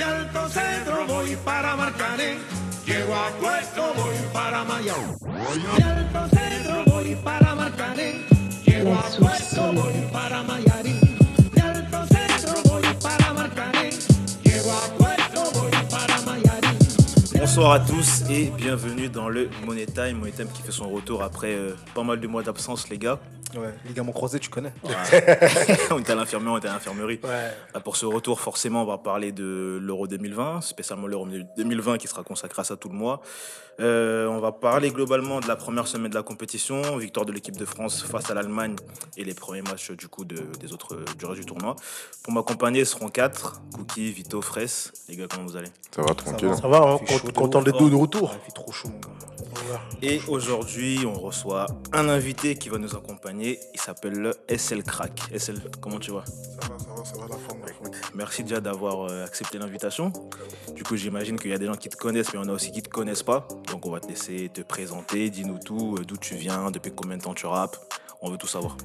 De Alto Centro voy para Marcané. Llego a Puerto, voy para Mayao. De Alto Centro voy para Marcané. Llego a Puerto, voy para Mayarín. Bonsoir à tous et bienvenue dans le Money Time. Money Time qui fait son retour après euh, pas mal de mois d'absence, les gars. Ouais, ligament croisé, tu connais. on était à l'infirmerie, on était à l'infirmerie. Ouais. Bah, Pour ce retour, forcément, on va parler de l'Euro 2020, spécialement l'Euro 2020 qui sera consacré à ça tout le mois. Euh, on va parler globalement de la première semaine de la compétition, victoire de l'équipe de France face à l'Allemagne et les premiers matchs du coup de- des autres du reste du tournoi. Pour m'accompagner seront quatre Cookie, Vito, Fraisse. Les gars, comment vous allez? Ça va tranquille. Ça va, hein, de content d'être de retour. Il fait trop chaud, mon gars. Et aujourd'hui, on reçoit un invité qui va nous accompagner. Il s'appelle le SL Crack. SL, comment tu vas? Ça va, ça va, ça va la forme. Merci déjà d'avoir euh, accepté l'invitation. Du coup, j'imagine qu'il y a des gens qui te connaissent, mais il y en a aussi qui te connaissent pas. Donc, on va te laisser te présenter. Dis-nous tout, euh, d'où tu viens, depuis combien de temps tu rappes. On veut tout savoir.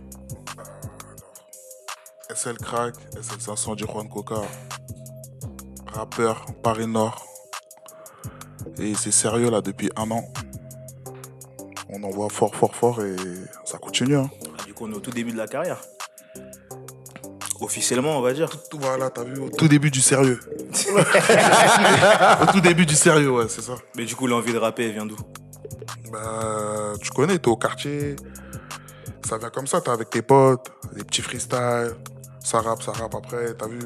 SL Crack, SL 500 du Juan Coca. Rappeur, Paris Nord. Et c'est sérieux là depuis un an. On en voit fort, fort, fort et ça continue. Hein. Ah, du coup, on est au tout début de la carrière. Officiellement, on va dire. Tout voilà, t'as vu, au tout début du sérieux. au tout début du sérieux, ouais, c'est ça. Mais du coup, l'envie de rapper, elle vient d'où? Bah, tu connais, t'es au quartier. Ça vient comme ça, t'es avec tes potes, des petits freestyles. Ça rappe, ça rappe après, t'as vu?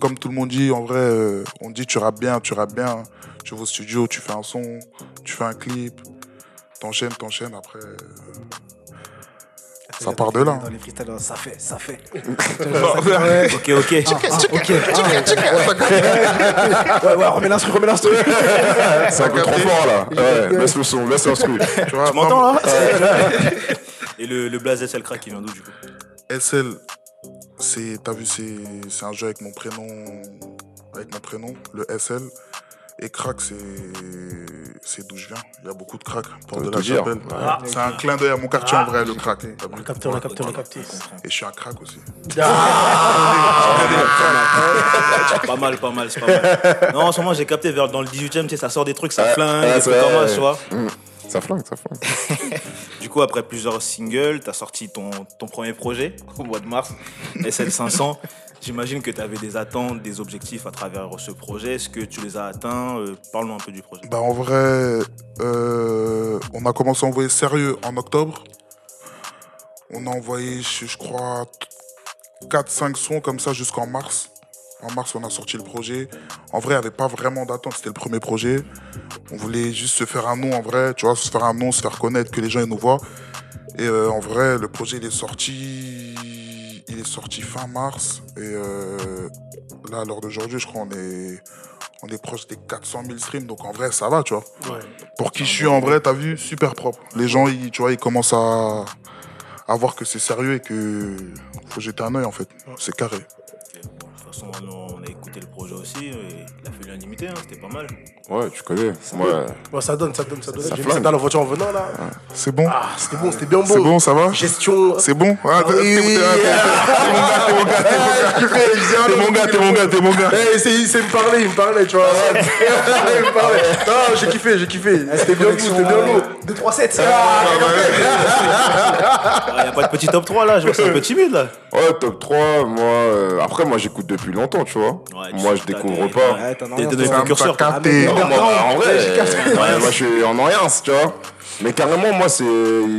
Comme tout le monde dit, en vrai, euh, on dit tu rappes bien, tu rappes bien. Tu vas au studio, tu fais un son, tu fais un clip. T'enchaînes, t'enchaînes, après. euh, Ça part de là. Dans les freestyles, ça fait, ça fait. Ok, ok. Ok. Ouais, ouais, remets l'instru, remets l'instru. C'est un peu trop fort là. Ouais, laisse le son, laisse l'instru. Tu m'entends non, là Et le, blaze SL Crack, il vient d'où du coup? SL, c'est, t'as vu, c'est, c'est un jeu avec mon prénom, avec mon prénom, le SL. Et crack, c'est, c'est d'où je viens. Il y a beaucoup de crack. Pour Ça de la chapelle. C'est un clin d'œil à mon quartier en vrai, le crack. T'as vu On a capté, on a capté, on a capté. Et je suis un crack aussi. Pas mal, pas mal, c'est pas mal. Non, en ce moment, j'ai capté vers dans le 18 e tu sais, ça sort des trucs, ça flingue, des trucs comme ça, tu vois. Mm. Ça flingue, ça flingue. Du coup, après plusieurs singles, tu as sorti ton, ton premier projet au mois de mars, SL500. J'imagine que tu avais des attentes, des objectifs à travers ce projet. Est-ce que tu les as atteints Euh, Parle-nous un peu du projet. Bah en vrai, euh, on a commencé à envoyer sérieux en octobre. On a envoyé, je, crois, 4-5 sons comme ça jusqu'en mars. En mars, on a sorti le projet. En vrai, il n'y avait pas vraiment d'attente, c'était le premier projet. On voulait juste se faire un nom en vrai, tu vois, se faire un nom, se faire connaître, que les gens nous voient. Et euh, en vrai, le projet, il est sorti, il est sorti fin mars. Et euh, là, à l'heure d'aujourd'hui, je crois, on est, on est proche des 400 000 streams. Donc en vrai, ça va, tu vois. Pour qui je suis en vrai, t'as vu, super propre. Les gens, ils, tu vois, ils commencent à, à voir que c'est sérieux et que faut jeter un œil en fait. C'est carré. Façon, on a écouté le projet aussi. Et il a fallu l'unanimité, hein, c'était pas mal. Ouais, tu connais. Ouais. Ouais, ça donne, ça donne, ça donne. Ça J'ai vu flingue. ça dans la voiture en venant là. C'est bon. Ah, c'était bon, c'était bien bon. c'est bon, ça va? Gestion. C'est bon? Ah, t'es- mon gars, t'es mon gars, t'es mon gars. T'es mon gars, t'es mon gars, t'es mon gars. Eh, il me parler, il me parlait, tu vois. il me parlait. Non, j'ai kiffé, j'ai kiffé. C'était bien beau, c'était bien beau. 2, 3, 7. Il n'y a pas de petit top 3 là, je vois que c'est un peu timide là. Ouais, top 3, moi. euh, Après, moi, j'écoute depuis longtemps, tu vois. Ouais, tu moi, je découvre pas. Ouais, T'es précurseurs. En vrai, ouais, moi, je suis en rien, tu vois. Mais carrément, moi, c'est.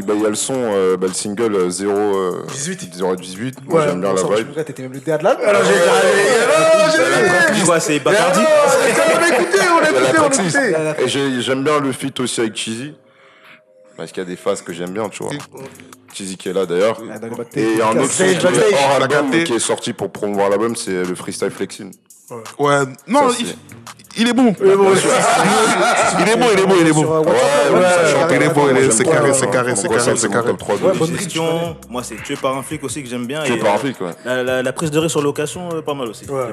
bah, Il y a le son, euh, bah, le single euh, 0. euh, 18. 018. Moi, j'aime bien la vibe. T'étais même le DA de l'album. Alors j'ai C'est quoi, c'est Bacardi On l'a écouté, on l'a Il y a la écouté, on l'a praxis. écouté. Et j'ai- j'aime bien le feat aussi avec Cheesy. Parce qu'il y a des phases que j'aime bien, tu vois. Cheesy qui est là d'ailleurs. Ah. Et un autre son qui est hors album qui est sorti pour promouvoir l'album, c'est le freestyle flexing. Ouais, non, il, il est bon. Il est bon, il est bon, il est bon, il est bon. Euh, Ouais, ouais, ça chante, il est est- j'aime c'est carré, c'est carré, c'est carré, c'est carré. top 3 de Ouais, ouf. bonne Question, moi c'est tué par un flic aussi que j'aime bien. Tué par un flic, ouais. La, prise de risque sur location, euh, pas mal aussi. Ouais.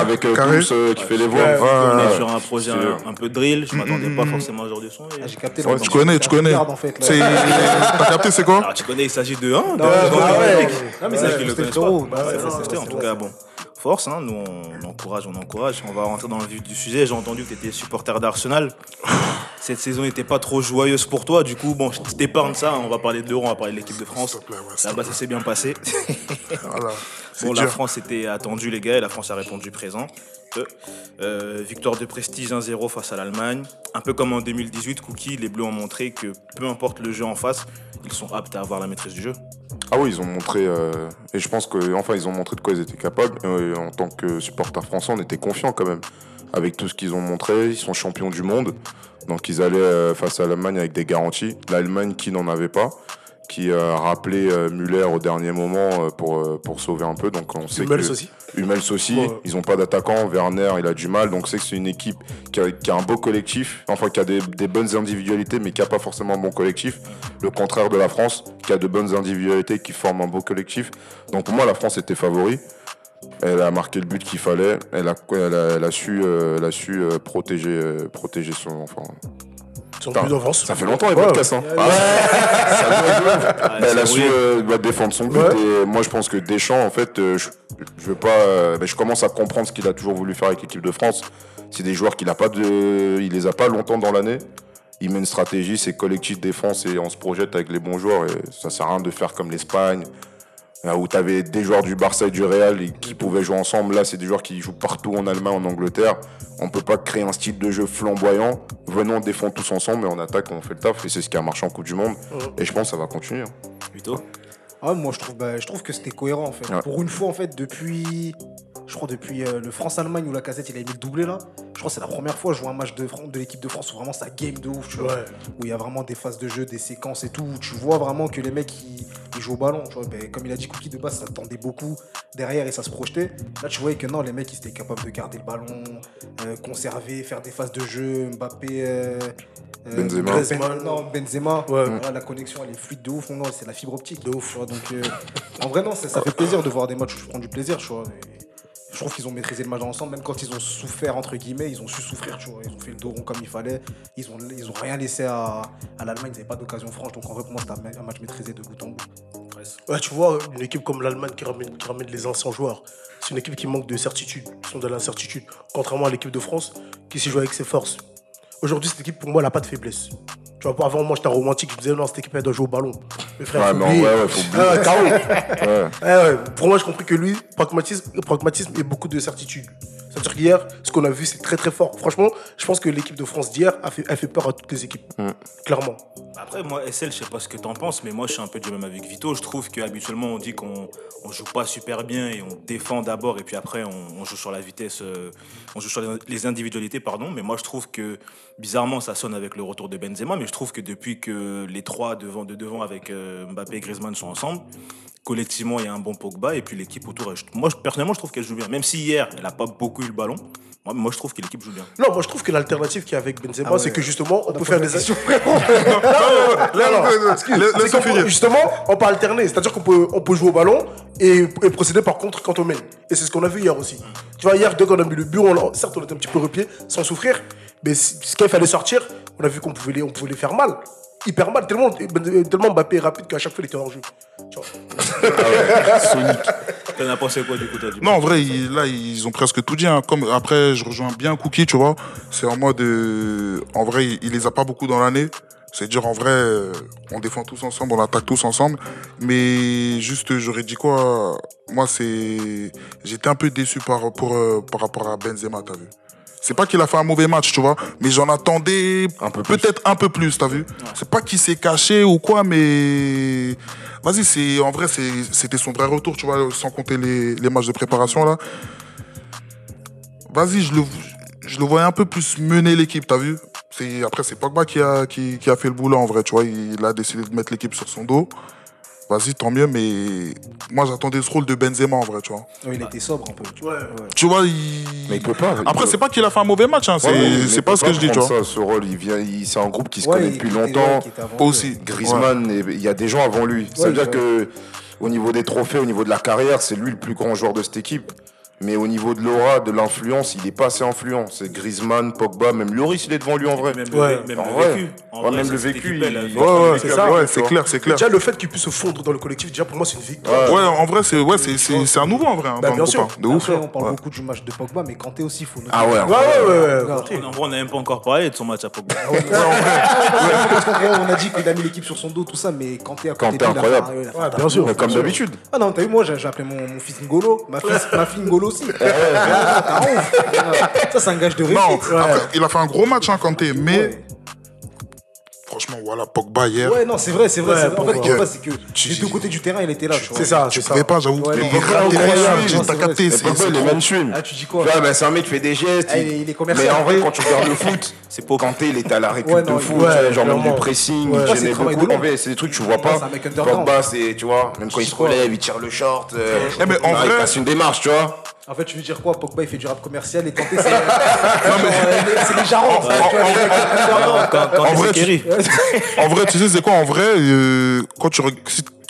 Avec euh. Pouce, euh, qui fait les voix. On est sur un projet un, un peu drill, je m'attendais pas forcément à genre de son. Ah, J'ai capté. Tu connais, tu connais. T'as capté, c'est quoi? Tu connais, il s'agit de 1 Non. Non, mais c'est le frérot. Bah, en tout cas, bon. Force. hein. Nous, on encourage, on encourage. On va rentrer dans le vif du sujet. J'ai entendu que tu étais supporter d'Arsenal. Cette saison n'était pas trop joyeuse pour toi. Du coup, bon, je t'épargne ça. On va parler de l'Euro, on va parler de l'équipe de France. Ouais, Là-bas, ça s'est bien passé. Voilà. Bon, la. France était attendue, les gars, et la France a répondu présent. Euh, euh, victoire de prestige 1-0 face à l'Allemagne. Un peu comme en 2018, Cookie, les Bleus ont montré que peu importe le jeu en face, ils sont aptes à avoir la maîtrise du jeu. Ah oui, ils ont montré, euh, et je pense que enfin ils ont montré de quoi ils étaient capables. Et en tant que supporter français, on était confiants quand même avec tout ce qu'ils ont montré. Ils sont champions du monde, donc ils allaient euh, face à l'Allemagne avec des garanties. L'Allemagne qui n'en avait pas, qui a rappelé euh, Müller au dernier moment euh, pour, euh, pour sauver un peu. Donc on sait Hummels que aussi. Hummels aussi, Ouais. ils n'ont pas d'attaquant. Werner, il a du mal. Donc c'est que c'est une équipe qui a, qui a un beau collectif, enfin qui a des, des bonnes individualités, mais qui n'a pas forcément un bon collectif. Le contraire de la France, qui a de bonnes individualités, qui forment un beau collectif. Donc pour moi, la France était favori. Elle a marqué le but qu'il fallait. Elle a, elle a, elle a su, euh, elle a su euh, protéger, euh, protéger son. Enfin, Plus d'avance. ça fait longtemps les Ouais. podcasts. Hein. Ça. Ah, elle a su euh, bah, défendre son but. Ouais. Et moi, je pense que Deschamps, en fait, euh, je, je veux pas. euh, bah, je commence à comprendre ce qu'il a toujours voulu faire avec l'équipe de France. C'est des joueurs qu'il a pas de, il les a pas longtemps dans l'année. Il met une stratégie, c'est collectif défense et on se projette avec les bons joueurs. Et ça sert à rien de faire comme l'Espagne. Là où tu avais des joueurs du Barça et du Real et qui pouvaient jouer ensemble. Là, c'est des joueurs qui jouent partout en Allemagne, en Angleterre. On peut pas créer un style de jeu flamboyant. Venons, on défend tous ensemble et on attaque, on fait le taf. Et c'est ce qui a marché en Coupe du Monde. Et je pense que ça va continuer. Plutôt. Ah, moi, je trouve, bah, je trouve que c'était cohérent en fait. Ouais. Pour une fois, en fait, depuis. Je crois depuis euh, le France-Allemagne où la casette il a mis le doublé là. Je crois que c'est la première fois que je vois un match de, l'équipe de France où vraiment ça game de ouf, tu vois. Ouais. Où il y a vraiment des phases de jeu, des séquences et tout. Où tu vois vraiment que les mecs ils, ils jouent au ballon. Tu vois. Ben, comme il a dit Cookie de base, ça tendait beaucoup derrière et ça se projetait. Là, tu voyais que non, les mecs ils étaient capables de garder le ballon, euh, conserver, faire des phases de jeu. Mbappé. euh, Benzema. Ben- non, Benzema. Ouais. La connexion elle est fluide de ouf. Non, c'est la fibre optique de ouf. Tu vois. Donc, euh, en vrai, non, ça, ça fait plaisir de voir des matchs où je prends du plaisir. Tu vois. Et je trouve qu'ils ont maîtrisé le match ensemble, même quand ils ont souffert, entre guillemets, ils ont su souffrir, tu vois. Ils ont fait le dos rond comme il fallait. Ils ont, ils ont rien laissé à, à l'Allemagne, ils n'avaient pas d'occasion franche. Donc en vrai, pour moi, c'était un, match maîtrisé de bout en bout. Ouais, tu vois, une équipe comme l'Allemagne qui ramène, ramène les anciens joueurs, c'est une équipe qui manque de certitude, qui sont dans l'incertitude, contrairement à l'équipe de France qui s'y joue avec ses forces. Aujourd'hui, cette équipe, pour moi, elle n'a pas de faiblesse. Tu vois, avant, moi, j'étais un romantique, je me disais, non, cette équipe, elle doit jouer au ballon. Mais frère, Ouais, faut mais en oublier. vrai, ouais, faut. Ah ouais. Ouais. Ouais, ouais. Pour moi, j'ai compris que lui, pragmatisme, pragmatisme et beaucoup de certitude. C'est-à-dire qu'hier, ce qu'on a vu, c'est très très fort. Franchement, je pense que l'équipe de France d'hier a fait, a fait peur à toutes les équipes. Clairement. Après, moi, SL, je sais pas ce que t'en penses, mais moi, je suis un peu du même avec Vito. Je trouve qu'habituellement, on dit qu'on on joue pas super bien et on défend d'abord, et puis après, on, on joue sur la vitesse, euh, on joue sur les, les individualités, pardon. Mais moi, je trouve que, bizarrement, ça sonne avec le retour de Benzema, mais je trouve que depuis que les trois devant, de devant avec euh, Mbappé et Griezmann sont ensemble, collectivement, il y a un bon Pogba, et puis l'équipe autour, elle- moi, personnellement, je trouve qu'elle joue bien. Même si hier, elle a pas beaucoup eu le ballon, moi, moi je trouve que l'équipe joue bien. Non, moi je trouve que l'alternative qu'il y a avec Benzema, Ah ouais. c'est que justement, on peut faire des finir. Justement, on peut alterner. C'est-à-dire qu'on peut, on peut jouer au ballon et, et procéder par contre quand on mène. Et c'est ce qu'on a vu hier aussi. Tu vois, hier, dès qu'on a mis le but, on, l'a- certes, on était un petit peu repied, sans souffrir. Mais ce qu'il fallait sortir, on a vu qu'on pouvait les, on pouvait les faire mal. Hyper mal. Tellement, tellement Mbappé est rapide qu'à chaque fois, il était hors jeu. Tu vois. T'en as pensé quoi du coup, toi, du Non, en vrai, là, ils ont presque tout dit. hein. Comme, après, je rejoins bien Cookie, tu vois. C'est en mode. euh, en vrai, il, il les a pas beaucoup dans l'année. C'est-à-dire, en vrai, euh, on défend tous ensemble, on attaque tous ensemble. Mais juste, j'aurais dit quoi Moi, c'est. J'étais un peu déçu par, pour, euh, par rapport à Benzema, t'as vu c'est pas qu'il a fait un mauvais match, tu vois, mais j'en attendais peut-être un peu plus, t'as vu C'est pas qu'il s'est caché ou quoi, mais vas-y, en vrai, c'était son vrai retour, tu vois, sans compter les, matchs de préparation là. Vas-y, je le, voyais un peu plus mener l'équipe, t'as vu? Après c'est Pogba qui a qui a fait le boulot en vrai, tu vois, il a décidé de mettre l'équipe sur son dos. Vas-y, tant mieux, mais moi j'attendais ce rôle de Benzema en vrai, tu vois. il était sobre un peu. tu vois. Ouais. Tu vois, il. Mais il peut pas. il Après, peut- c'est pas qu'il a fait un mauvais match, hein, c'est Ouais, pas ce que je dis, tu vois. Ça, ce rôle, il vient, il- c'est un groupe qui se Ouais, connaît depuis longtemps. aussi. Griezmann, et- il y a des gens avant lui. Ça veut dire ouais. que au niveau des trophées, au niveau de la carrière, c'est lui le plus grand joueur de cette équipe. Mais au niveau de l'aura, de l'influence, il est pas assez influent. C'est Griezmann, Pogba, même Lloris, il est devant lui en vrai. Même, Ouais. le, même En le vrai. vécu. En Ouais, vrai, même le vécu, il- Ouais, ouais, c'est ça, ouais, clair, c'est clair. Déjà, le fait qu'il puisse se fondre dans le collectif, déjà pour moi, c'est une victoire. Ouais, en vrai, c'est ouais, c'est- c'est c'est un nouveau en vrai. hein, Bah, bien sûr. hein. De ouf. Après, on parle Ouais. beaucoup du match de Pogba, mais Kanté aussi, il faut noter. Ah ouais, Ouais, ouais, ouais. En vrai, on n'a même pas encore parlé de son match à Pogba. On a dit qu'il a mis l'équipe sur son dos, tout ça, mais Kanté à côté Kanté, de lui, il a fait incroyable. bien sûr. Comme d'habitude. Ah non, t'as vu, moi j'ai appelé mon, fils Ngolo, ma fille, ma aussi. Ah. Ça, c'est un gage de Non, réussite. après, il a fait un gros match, hein, Kanté, mais Ouais. franchement, voilà, Pogba hier. Ouais, non, c'est vrai, c'est vrai. Ouais. En fait, Pogba. C'est que Tu- des deux côtés du terrain, il était là. tu vois. C'est ça, Tu c'est pouvais pas, j'avoue. Ouais, les non, les les Non, t'as capté, c'est- il trop. mainstream. Ah, tu dis quoi vois, ben, c'est un mec qui fait des gestes. Ah, il- il est commercial. Mais en vrai, quand tu regardes le foot, C'est pas Kanté, il était à la récup Ouais, de non, ouais, sais, genre même du pressing, Ouais. il Ouais, gênait beaucoup. de En vrai, c'est des trucs que tu vois Ouais, pas. c'est un mec underground. Pogba, c'est, tu vois, même quand il se relève, il tire le short. euh, Eh, mais en il vrai- passe une démarche, tu vois. En fait, tu veux dire quoi? Pogba, il fait du rap commercial et Kanté, c'est. Euh, c'est les tu quand, quand En vrai, Kerry. En vrai, tu sais, c'est quoi En vrai, euh, quand tu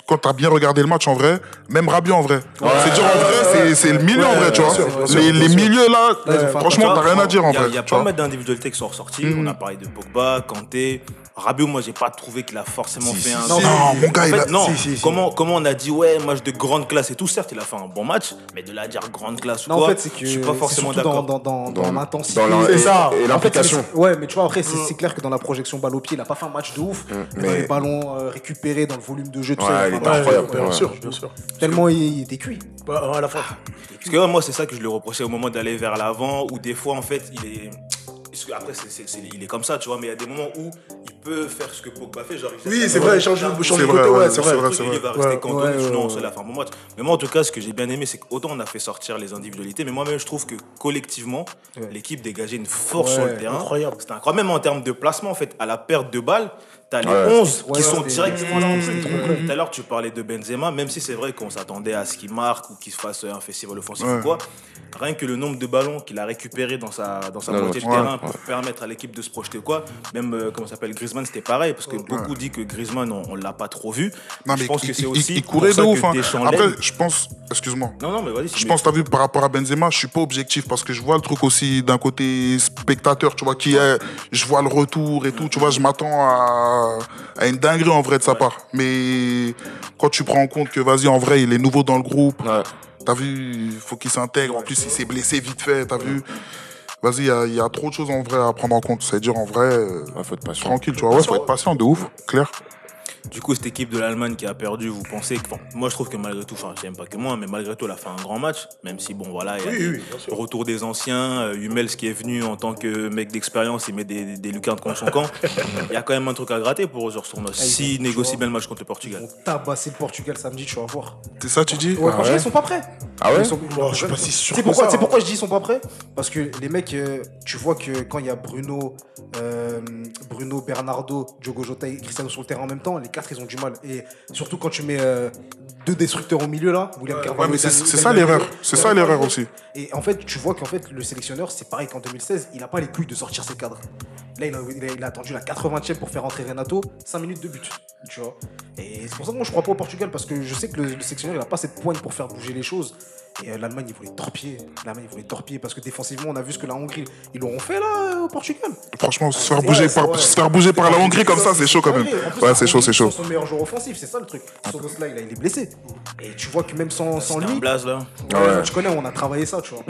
quand t'as bien regardé le match en vrai, même Rabiot en vrai. C'est dire en vrai, c'est- c'est le milieu en vrai, tu vois. sûr, sûr, Les milieux là, un franchement, Tu t'as rien à dire en Il y a- vrai. Il y a tu pas mal d'individualités qui sont ressorties. On a parlé de Pogba, Kanté. Rabiot, moi, j'ai pas trouvé qu'il a forcément Si, fait si, un. si. Non, mon gars, En il fait, a. non, si, si, si. Comment, comment on a dit, ouais, match de grande classe et tout, certes, il a fait un bon match, mais de là à dire grande classe ou Non, en quoi, fait, c'est que. je suis pas forcément dans, d'accord. dans, dans, dans l'intensité. C'est ça. Et En fait, l'implication. ouais, mais tu vois, après, c'est c'est clair que dans la projection balle au pied, il a pas fait un match de ouf. mais, dans mais- les ballons euh, récupérés, dans le volume de jeu, tout Ouais, ça, il était fait incroyable. Bien sûr, bien sûr. Tellement il, était cuit. Bah, à la fin. Parce que moi, c'est ça que je lui reprochais au moment d'aller vers l'avant, où des fois, en fait, il est. parce que Après, c'est- c'est- c'est- il est comme ça, tu vois, mais il y a des moments où il peut faire ce que Pogba fait. Genre, il Oui, c'est vrai, changer Ouais, de C'est changer de vrai, côté, ouais, ouais, c'est c'est vrai, vrai. c'est il vrai. va rester Ouais. cantonné, Ouais, sinon la match. Mais moi, en tout cas, ce que j'ai bien aimé, c'est qu'autant on a fait sortir les individualités, mais moi-même, je trouve que collectivement, Ouais. l'équipe dégageait une force Ouais, sur le terrain. incroyable. C'était incroyable, même en termes de placement, en fait, à la perte de balles, t'as les Ouais. 11 Ouais, qui sont c'était- directement là. c'était trop Tout à l'heure, tu parlais de Benzema, même si c'est vrai qu'on s'attendait à ce qu'il marque ou qu'il se fasse un festival offensif Ouais. ou quoi. Rien que le nombre de ballons qu'il a récupéré dans sa, dans sa moitié de ouais, terrain ouais. pour permettre à l'équipe de se projeter ou quoi. Même, euh, comment ça s'appelle, Griezmann, c'était pareil, parce que beaucoup disent que Griezmann, on, on l'a pas trop vu. Non, je mais pense il, que c'est il- aussi il pour courait de ouf. hein. Après, je pense, excuse-moi. Non, non, mais vas-y. Je pense, t'as vu, par rapport à Benzema, je suis pas objectif parce que je vois le truc aussi d'un côté spectateur, tu vois, qui est, je vois le retour et tout, tu vois, je m'attends à, à une dinguerie en vrai de sa part. Mais quand tu prends en compte que, vas-y, en vrai, il est nouveau dans le groupe, Ouais. t'as vu, il faut qu'il s'intègre, en plus, il s'est blessé vite fait, t'as vu. Vas-y, il y a- il y, a trop de choses en vrai à prendre en compte. C'est-à-dire, en vrai, euh, Ouais, faut être patient. tranquille, tu vois, ouais, faut être patient, de ouf, clair. Du coup, cette équipe de l'Allemagne qui a perdu, vous pensez que. bon, moi, je trouve que malgré tout, enfin, j'aime pas que moi, mais malgré tout, elle a fait un grand match. Même si, bon, voilà, il y a Oui, des- oui, bien sûr. le retour des anciens. euh, Hummels qui est venu en tant que mec d'expérience, il met des, des lucarnes contre son camp. Il y a quand même un truc à gratter pour. Ah, S'ils ont- négocient tu bien le match contre le Portugal. Ont tabassé le Portugal samedi, tu vas voir. C'est ça, tu dis Ouais, franchement, ils sont pas prêts. Ah ouais Ils sont- Oh, je suis pas si sûr C'est que pourquoi, ça, c'est hein. pourquoi je dis ils sont pas prêts Parce que les mecs, euh, tu vois que quand il y a Bruno, euh, Bruno, Bernardo, Diogo Jota et Cristiano sur le terrain en même temps, les ils ont du mal. Et surtout quand tu mets euh, deux destructeurs au milieu là, William Carvalho Ouais, c'est ça l'erreur. C'est ça l'erreur aussi. Et en fait, tu vois qu'en fait, le sélectionneur, c'est pareil qu'en 2016, il n'a pas les couilles de sortir ses cadres. Là, il a, il a- il a attendu la 80e pour faire entrer Renato, 5 minutes de but. Tu vois. Et c'est pour ça que moi, je crois pas au Portugal, parce que je sais que le, le sélectionneur, il n'a pas cette poigne pour faire bouger les choses. Et euh, l'Allemagne, il voulait torpiller. L'Allemagne, il voulait torpiller, parce que défensivement, on a vu ce que la Hongrie, ils l'auront fait là, euh, au Portugal. Franchement, se faire bouger, par, se faire bouger par la Hongrie comme ça, c'est chaud quand même. Plus, Ouais, c'est chaud, c'est chaud. Son meilleur joueur offensif, c'est ça le truc. Sonos là, il, est blessé. Et tu vois que même sans, sans lui, un blaze là. Ouais, Ouais. Tu connais, on a travaillé ça, tu vois.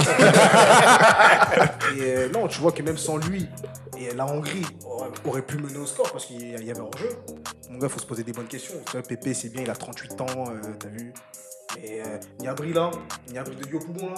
et euh, non, tu vois que même sans lui, et la Hongrie aurait, pu mener au score parce qu'il y avait hors-jeu. Mon gars, faut se poser des bonnes questions. Tu vois, Pépé, c'est bien, il a 38 ans, euh, t'as vu. Mais euh, Niabri là, Niabri de Yopougon là.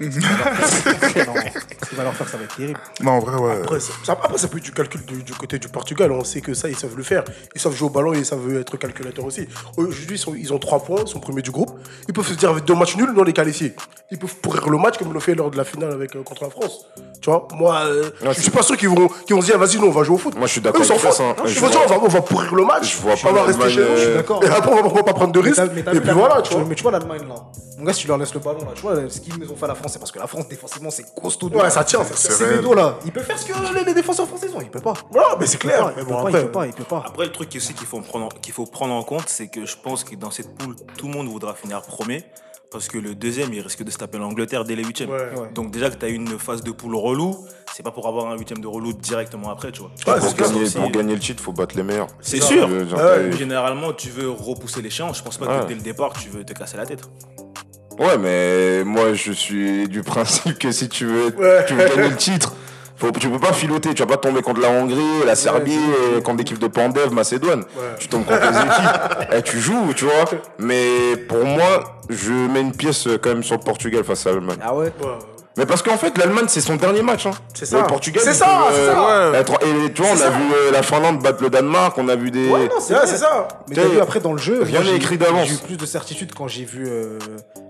ce va leur faire, non, ça va être terrible. Non, en vrai, ouais. Après, ça, ça- après, ça peut être du calcul du, du côté du Portugal. On sait que ça, ils savent le faire. Ils savent jouer au ballon et ils savent être calculateurs aussi. Aujourd'hui, ils, ont trois points, ils sont premiers du groupe. Ils peuvent se dire avec deux matchs nuls, nous on est qualifiés. Ils peuvent pourrir le match comme ils l'ont fait lors de la finale avec, euh, contre la France. Tu vois, moi, euh, Ouais, je suis pas sûr qu'ils vont, qu'ils vont se dire, vas-y, nous on va jouer au foot. Moi, je suis d'accord ils s'en foutent. hein. Je vois- on va, on va pourrir le match. Je vois pas on va rester l'Allemagne, chez nous. euh, Je suis d'accord. Et après, on va, on va pas prendre de risques. Et puis voilà, tu vois. Tu vois l'Allemagne là. Mon gars, si tu leur laisses le ballon là, tu vois, ce qu'ils nous ont fait à la France, c'est parce que la France défensivement c'est costaud. Ouais, ça tient. C'est dos là. Il peut faire ce que les, les défenseurs français ont. Il peut pas. Non, mais c'est Il peut clair. pas, Mais il bon, peut pas, après, il peut pas, il peut pas. Après, le truc aussi qu'il faut, prendre qu'il faut prendre en compte, c'est que je pense que dans cette poule, tout le monde voudra finir premier. Parce que le deuxième, il risque de se taper l'Angleterre dès les huitièmes. Ouais. Ouais. Donc déjà que tu as une phase de poule relou, c'est pas pour avoir un huitième de relou directement après, tu vois. Ouais, Pour gagner, c'est- pour gagner le titre, faut battre les meilleurs. C'est sûr. Euh, genre, Ouais. t'as- Généralement, tu veux repousser l'échéance. Je pense pas Ouais. que dès le départ, tu veux te casser la tête. Ouais, mais moi, je suis du principe que si tu veux, Ouais. tu veux gagner le titre, faut, tu peux pas filoter. Tu vas pas tomber contre la Hongrie, la Serbie, euh, contre l'équipe de Pandev, Macédoine. Tu tombes contre les équipes. Eh, tu joues, tu vois. Mais pour moi, je mets une pièce euh, quand même sur le Portugal face à l'Allemagne. Ah ouais Ouais. Mais parce qu'en fait, l'Allemagne, c'est son dernier match. Hein. C'est ça. Le Portugal, C'est ça, peuvent, c'est euh, ça. Et tu vois, on a ça. vu euh, la Finlande battre le Danemark, on a vu des. Ouais, non, c'est Ouais, vrai. c'est ça. Mais t'as vu après dans le jeu, rien moi, n'est j'ai- écrit d'avance. J'ai eu plus de certitude quand j'ai vu euh,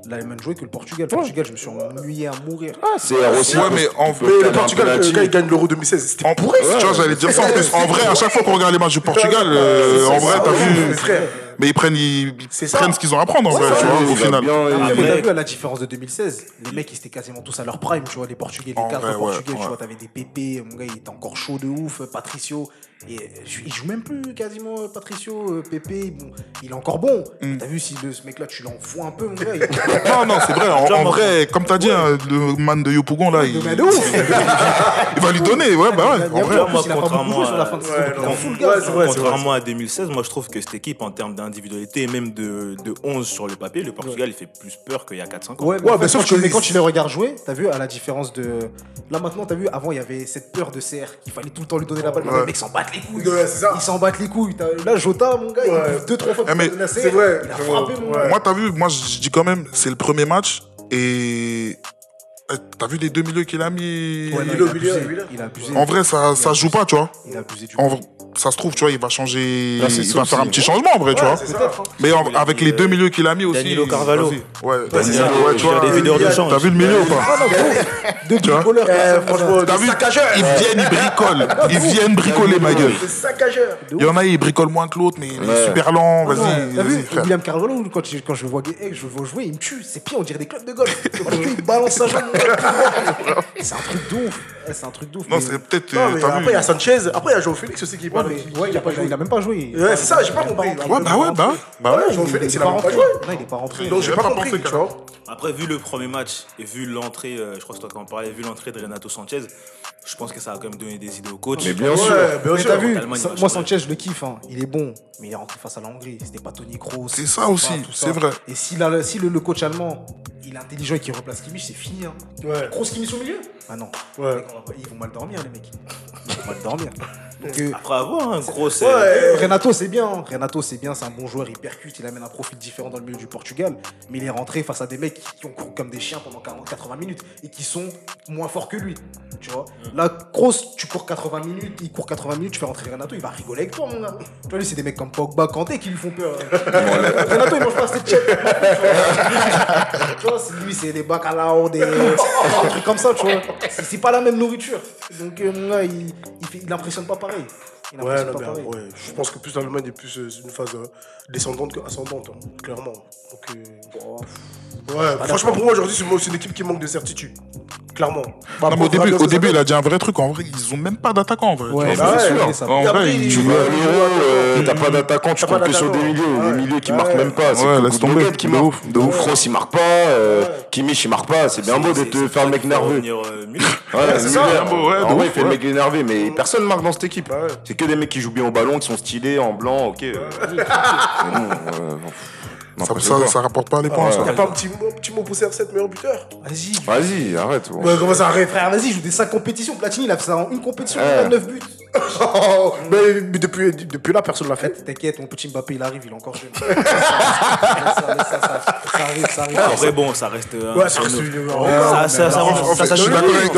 l'Allemagne jouer que le Portugal. Le Portugal, je me suis ennuyé à mourir. Ah, c'est aussi. Ouais, mais en perdre le Portugal, penalty. quand il gagne l'Euro 2016, c'était En pourri. tu vois, j'allais dire ça en plus. En vrai, à chaque fois qu'on regarde les matchs du Portugal, euh, en vrai, t'as vu. mais frère. Mais ils prennent, ils, prennent ce qu'ils ont à prendre en vrai, tu vois, au final. bien, il- Ah, t'as vu à la différence de 2016, les mecs ils étaient quasiment tous à leur prime, tu vois, les Portugais, les vrai, ouais, Portugais, ouais. tu vois, t'avais des pépés, mon gars il était encore chaud de ouf, Patricio, et il joue même plus quasiment euh, Patricio, euh, Pépé, bon, il est encore bon. Mm. T'as vu si le, ce mec là tu l'envoies un peu, mon gars, il... Non, non, c'est vrai. En, en vrai, comme t'as dit, hein, le man de Yopougon, là, il, Mais de ouf il va lui donner. Ouais, bah ouais. En vrai. en plus, il a pas beaucoup contrairement joué sur la à- fin de saison. Contrairement à 2016, moi je trouve que cette équipe, en termes d'individualité et même de, de 11 sur le papier, le Portugal, il fait plus peur qu'il y a 4-5 ans. Ouais, mais sauf quand tu- que- mais quand tu les regardes jouer, t'as vu, à la différence de. Là maintenant, t'as vu, avant il y avait cette peur de CR, qu'il fallait tout le temps lui donner la balle. Les mecs s'en battent les couilles. Ouais, c'est ça. Ils s'en battent les couilles. T'as- Là, Jota, mon gars, il Ouais. bouffe deux, trois fois Eh, mais c'est vrai. Il a frappé, mon Ouais. gars. Moi, t'as vu, moi, je dis quand même, c'est le premier match. Et eh, t'as vu les deux milieux qu'il a mis? Ouais, non, il il, a a abusé, abusé, il a- il a abusé. En vrai, ça, ça se joue pas, tu vois. Il a abusé du En coup. Ça se trouve, tu vois, il va changer. C'est il va faire un petit changement, en vrai, tu vois. c'est ça. Mais en- Il avec les deux milieux qu'il a mis aussi. Danilo Carvalho. vas-y. Ouais, Ouais, c'est ça. ouais, tu vois. des de il change. T'as vu le milieu ou pas? Ah deux bricoleurs. Eh, franchement, T'as vu? Ils viennent, ils bricolent. Ils viennent bricoler, ma gueule. Il y en a, ils bricolent moins que l'autre, mais il est super lent. Ah Vas-y, T'as vu? William Carvalho, quand, je- quand je le vois, eh, je vois jouer, il me tue. Ses pieds, on dirait des clubs de golf. Qu'il balance sa jambe. C'est un truc de ouf. Eh, C'est un truc de ouf. Non, c'est peut-être. Euh, après, il y a Sanchez. Après, il y a João Félix aussi qui parle. Ouais, il, a pas, il a même pas joué. Ouais, c'est ça, j'ai pas Il compris. Ouais, bah ouais, bah ouais. Bah ouais. Félix, Il il est a pas même pas rentré. joué. Non, il est pas rentré. Donc, j'ai pas compris, tu vois. Après, vu le premier match et vu l'entrée, euh, je crois que c'est toi qui en parlais, vu l'entrée de Renato Sanchez, je pense que ça a quand même donné des idées au coach. Mais bien sûr. bien Mais sûr. t'as vu, il moi. Sanchez je le kiffe, hein. il est bon, mais il est rentré face à la Hongrie, c'était pas Tony Kroos. C'est ça aussi, c'est vrai. Et si, la- si le, coach allemand, il est intelligent et qu'il replace Kimmich, c'est fini. Hein. Ouais. Kroos Kimmich au milieu? Ah non. Ouais. Ils vont mal dormir les mecs. Ils vont mal dormir. Donc, euh, Après avoir un gros. Ouais. Renato c'est bien. Renato c'est bien, c'est un bon joueur, il percute, il amène un profil différent dans le milieu du Portugal, mais il est rentré face à des mecs qui ont couru comme des chiens pendant 40-80 minutes et qui sont moins forts que lui. Tu vois Là, Kroos, tu cours 80 minutes, il court 80 minutes, tu fais rentrer Renato, il va rigoler avec toi, mon gars. Tu vois, lui, c'est des mecs comme Pogba, Kanté qui lui font peur. Renato, il mange pas cette chèque. Tu vois, lui, c'est des bacalao, des, des trucs comme ça, tu vois. C'est pas la même nourriture. Donc, euh, mon gars, il, il, fait- il impressionne pas pareil. Il Ouais, mais, pareil. ouais, je pense que plus l'Allemagne est plus euh, une phase euh, descendante que ascendante, hein, clairement. Donc, euh, ouais, franchement, pour moi, aujourd'hui, c'est une équipe qui manque de certitude. Clairement. Non, mais au début, au début, il a dit un vrai truc. En vrai, ils ont même pas d'attaquant, en vrai. Ouais, Tu vois, bah c'est ouais, sûr. En vrai, il- Tu vas à l'Euro, euh, t'as pas d'attaquant, tu comptes que sur des milieux. Ouais. Les milieux qui Ouais. marquent même pas. C'est Ouais, laisse tomber. Qui De marque. ouf, de ouf. Kroos, il marque pas. Kimmich, il marque pas. C'est bien beau de te faire le mec nerveux. Ouais, c'est ça, en vrai, ouf, il fait le mec énervé, mais personne marque dans cette équipe. Ouais. Que des mecs qui jouent bien au ballon, qui sont stylés, en blanc, ok. euh. Mais non, euh, non, Ça, n'importe ça, quoi. ça rapporte pas les points, ça. T'as pas un petit, mot- un petit mot pour CR7, meilleur buteur Vas-y. Vas-y, arrête. bon. Ouais, comment ça arrête, frère? Vas-y, joue des 5 compétitions. Platini, il a fait ça en une compétition, il a Ouais. 9 buts. Oh, mais, mais depuis, depuis là, personne l'a fait. T'inquiète, mon petit Mbappé, il arrive, il est encore jeune. Ça, laisse ça, ça, ça arrive, ça arrive. Après, bon, ça reste. euh, Ouais, ça Ça- je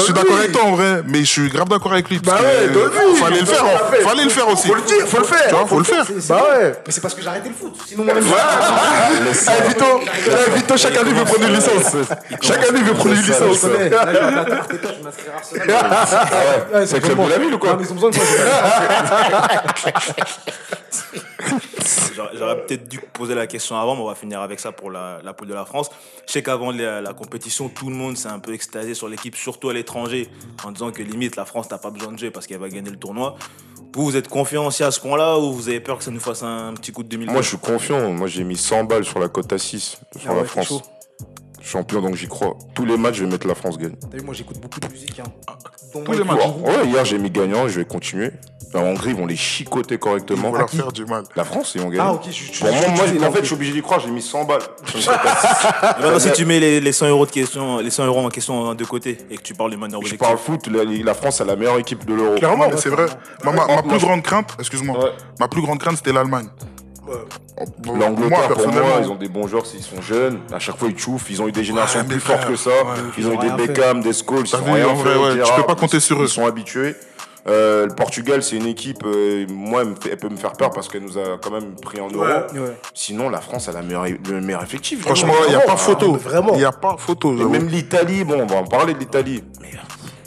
suis d'accord avec- toi en vrai, mais je suis grave d'accord avec lui. Bah ouais, que donne-lui. fallait le faire, fallait le faire aussi. Faut le dire, faut le faire. Tu vois, faut le faire. Bah ouais. Mais c'est parce que j'ai arrêté le foot. Sinon, moi-même, Allez, Vito, allez, Vito, chaque année, il veut prendre une licence. Chaque année, il veut prendre une licence. Là, je vais Arteta, je à Arsenal. Ah c'est ville ou quoi J'aurais peut-être dû poser la question avant, mais on va finir avec ça pour la, la poule de la France. Je sais qu'avant la, la compétition, tout le monde s'est un peu extasié sur l'équipe, surtout à l'étranger, en disant que limite la France n'a pas besoin de jouer parce qu'elle va gagner le tournoi. Vous, vous êtes confiant aussi à ce point-là ou vous avez peur que ça nous fasse un petit coup de 2000 Moi, je suis confiant. Moi, j'ai mis 100 balles sur la cote à 6 sur Ah la ouais, France. champion, donc j'y crois. Tous les matchs, je vais mettre la France gagne. T'as vu, moi j'écoute beaucoup de musique. Hein. Dont Tous les matchs. Ouais, hier, j'ai mis gagnant, je vais continuer. La Hongrie, ils vont les chicoter Ils correctement. vont leur faire du mal. La France, ils vont gagner. Ah, ok, je je- Pour moi, je- moi, je- en fait, je suis obligé d'y croire, j'ai mis 100 balles. Maintenant, si tu mets les, les 100 euros de question, les 100 euros en question de côté et que tu parles de manière Je objective. parle foot, la, la France a la meilleure équipe de l'Euro. Clairement. C'est vrai. Ma, ma- ma plus grande crainte, excuse-moi, Ouais. ma plus grande crainte, c'était l'Allemagne. Bon, L'Angleterre, pour moi, ils ont des bons joueurs s'ils sont jeunes. À chaque fois, ils chauffent. Ils ont eu des générations Ouais, plus fortes que ça. ouais. Ils ont eu des fait. Beckham, des Scholes. Ils ont vu, rien en vrai, fait, ouais, tu peux pas compter sur eux. Ils sont habitués. Euh, le Portugal, c'est une équipe, euh, moi, elle, me fait- elle peut me faire peur parce qu'elle nous a quand même pris en euro. Ouais. Ouais. Sinon, la France a la meilleure, le meilleur effectif. Franchement, il n'y a pas Vraiment, photo. ah, vraiment. Il n'y a pas photo. Et même l'Italie, bon, on va en parler de l'Italie. Mais euh,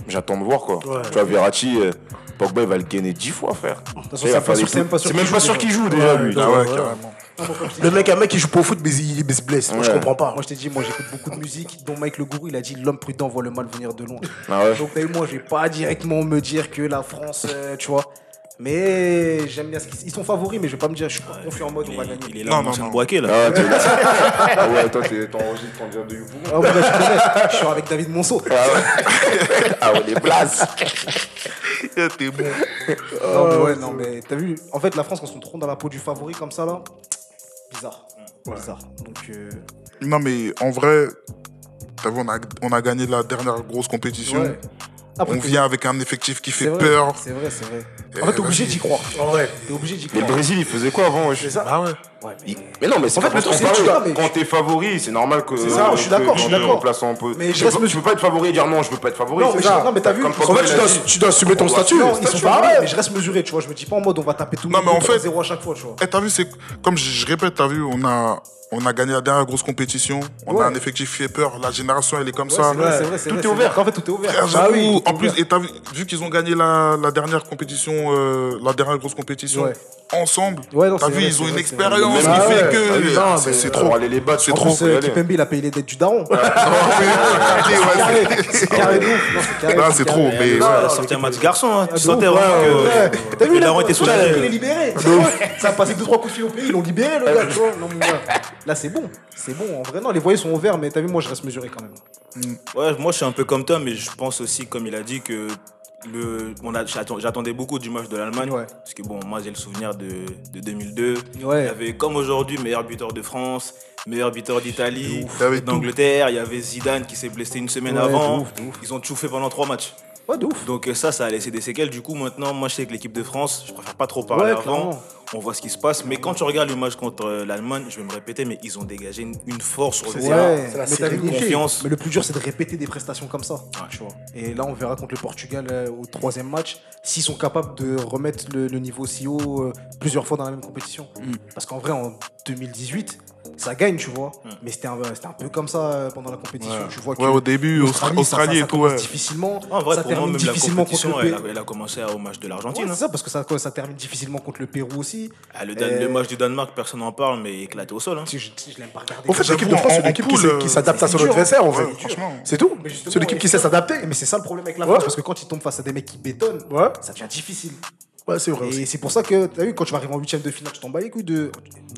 j'attends de voir quoi. Ouais. Tu vois, Verratti, euh, Pogba, il va le gagner 10 fois, frère. Il c'est même pas sûr qu'il joue déjà. qu'il joue déjà, Ouais, lui. Ah. Le mec, un mec qui joue pas au foot, mais il, il se blesse. Moi, je comprends pas. Moi je t'ai dit, moi j'écoute beaucoup de musique, dont Mike Le Gourou, il a dit l'homme prudent voit le mal venir de loin. Ah. Donc vu, moi je vais pas directement me dire que la France, euh, tu vois. Mais j'aime bien ce qu'ils ils sont favoris, mais je vais pas me dire, je suis pas confiant en mode on va gagner. il est là, Non, en non, train de non. boaquer, là. Ah, t'es- ah ouais, toi, t'es- t'enregistres ton dire de Youpou. Ah ouais, là, je connais, je suis avec David Monceau. Ah ouais. Ah ouais, les places. T'es bon. Non, mais ouais, non, mais t'as vu, en fait, la France, quand on se trouve dans la peau du favori comme ça, là, bizarre. Bizarre. Donc, euh, Non, mais en vrai, t'as vu, on a, on a gagné la dernière grosse compétition. ouais. Après, On vient avec un effectif qui c'est fait vrai, peur. C'est vrai, c'est vrai. En fait, t'es obligé d'y croire. En vrai. T'es obligé d'y Mais le croire. Brésil, il faisait quoi avant wesh Ah ouais. Ouais, mais- non, mais c'est En pas fait, parce c'est que vois, mais- Quand t'es favori, c'est normal que. C'est ça, je suis d'accord, je suis tu d'accord. un peu. Mais je peux, peux pas être favori et dire non, je veux pas être favori. Non, c'est mais, ça. je- non, mais t'as vu, en fait, tu dois, assumer ton statut. Non, ils sont bah pas mais je reste mesuré, tu vois. Je me dis pas en mode on va taper tout le Non, monde mais en fait- 0 à chaque fois, tu vois. Eh, t'as vu, c'est comme je, répète, t'as vu, on a, on a gagné la dernière grosse compétition. On Ouais. a un effectif qui fait peur. La génération, elle est comme Ouais, ça. c'est vrai, c'est vrai, c'est Tout vrai, est c'est ouvert. vrai. En fait, tout est ouvert. Frère, Bah oui, tout en plus, ouvert. et t'as vu, vu qu'ils ont gagné la, la dernière compétition, euh, la dernière grosse compétition Ouais. ensemble, Ouais, t'as vu, vrai, ils ont une expérience Même qui ah fait que. ah oui, Ah, c'est mais c'est on trop. aller les battre, C'est trop. euh. Kipembe, il a payé les dettes du daron. C'est carré, c'est carré de ouf. Non, c'est carré, Là, c'est trop, mais sorti un match garçon. Ah, Tu sentais vraiment que T'as vu, là, Daron était il est soulagé. libéré. Ça a passé 2-3 coups de fil au pays, ils l'ont libéré, le gars, mon gars. Là, c'est bon. C'est bon. En vrai, non, les voyants sont ouverts, mais t'as vu, moi, je reste mesuré quand même. Ouais, moi je suis un peu comme toi, mais je pense aussi, comme il a dit, que le, on a, j'attends- j'attendais beaucoup du match de l'Allemagne. Ouais. Parce que bon, moi j'ai le souvenir de, de 2002. Ouais. Il y avait, comme aujourd'hui, meilleur buteur de France, meilleur buteur d'Italie, tout. d'Angleterre. Il y avait Zidane qui s'est blessé une semaine Ouais, avant. de ouf, de ouf. Ils ont tout fait pendant trois matchs. Ouais, de ouf. Donc euh, ça, ça a laissé des séquelles. Du coup, maintenant, moi, je sais que l'équipe de France, je préfère pas trop parler avant. clairement. On voit ce qui se passe. Mais quand tu regardes le match contre euh, l'Allemagne, je vais me répéter, mais ils ont dégagé une, une force sur le terrain. Ouais, c'est la mais sérénité. Confiance. Mais le plus dur, c'est de répéter des prestations comme ça. Tu vois. Et là, on verra contre le Portugal euh, au troisième match s'ils sont capables de remettre le, le niveau si haut euh, plusieurs fois dans la même compétition. Parce qu'en vrai, en 2018, ça gagne, tu vois. Mais c'était un, c'était un peu comme ça euh, pendant la compétition. Tu vois que Ouais, au début, l'Australie, Austra- ça- Australie ça et tout, commence ouais. difficilement. En vrai, ça pour moi, termine même la difficilement contre compétition, le elle a, Pérou. elle a commencé au match de Ouais, l'Argentine. c'est hein. ça, parce que ça, ça termine difficilement contre le Pérou aussi. Ah, le, Dan- Euh, le match du Danemark, personne n'en parle, mais éclaté au sol. hein. Si je, si je l'aime pas regarder. En fait, l'équipe de France, en- c'est l'équipe en qui, s'adapte à son c'est adversaire, en Ouais, fait. franchement. C'est tout. C'est l'équipe qui ouais. sait s'adapter. Mais c'est ça le problème avec la Ouais. France, parce que quand ils tombent face à des mecs qui bétonnent, Ouais. ça devient difficile. Ouais, c'est vrai. Et c'est pour ça que, t'as vu, quand tu vas arriver en huitième de finale, tu t'en bats les couilles de.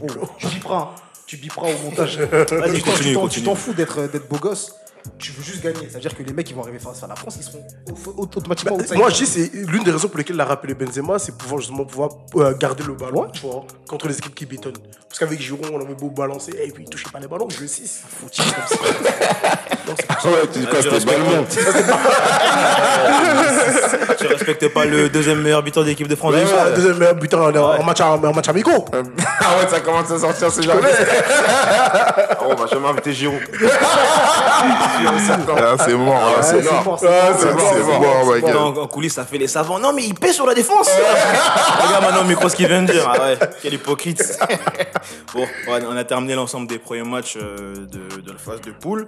Oh, tu biperas, hein. Tu biperas au montage. Vas-y, Tu t'en- continue, tu fous d'être d'être beau gosse. Tu veux juste gagner. C'est-à-dire que les mecs qui vont arriver face à la France, ils seront au- au- automatiquement outsiders. Moi, je dis, c'est l'une des raisons pour lesquelles il a rappelé Benzema, c'est pouvoir justement pouvoir euh, garder le ballon tu vois, contre les équipes qui bétonnent. Parce qu'avec Giroud, on avait beau balancer, et puis il touchait pas les ballons, je le 6. Faut tirer comme ça. Non, c'est pas ça. Ouais, tu dis quoi, Ah, c'était. Tu respectes pas le deuxième meilleur buteur de l'équipe de France Ouais, le deuxième meilleur buteur en, en match, en, en match amicaux. Ah ouais, ça commence à sortir ce genre de Oh, on va jamais inviter Giroud. Ah, c'est mort. c'est mort. c'est Ah, mort, c'est mort. En, coulisses, ça fait les savants. Non, mais il pèse sur la défense. Regarde maintenant le micro ce qu'il vient de dire. Ah ouais, quel hypocrite. bon, on a terminé l'ensemble des premiers matchs euh, de, de la phase de poule.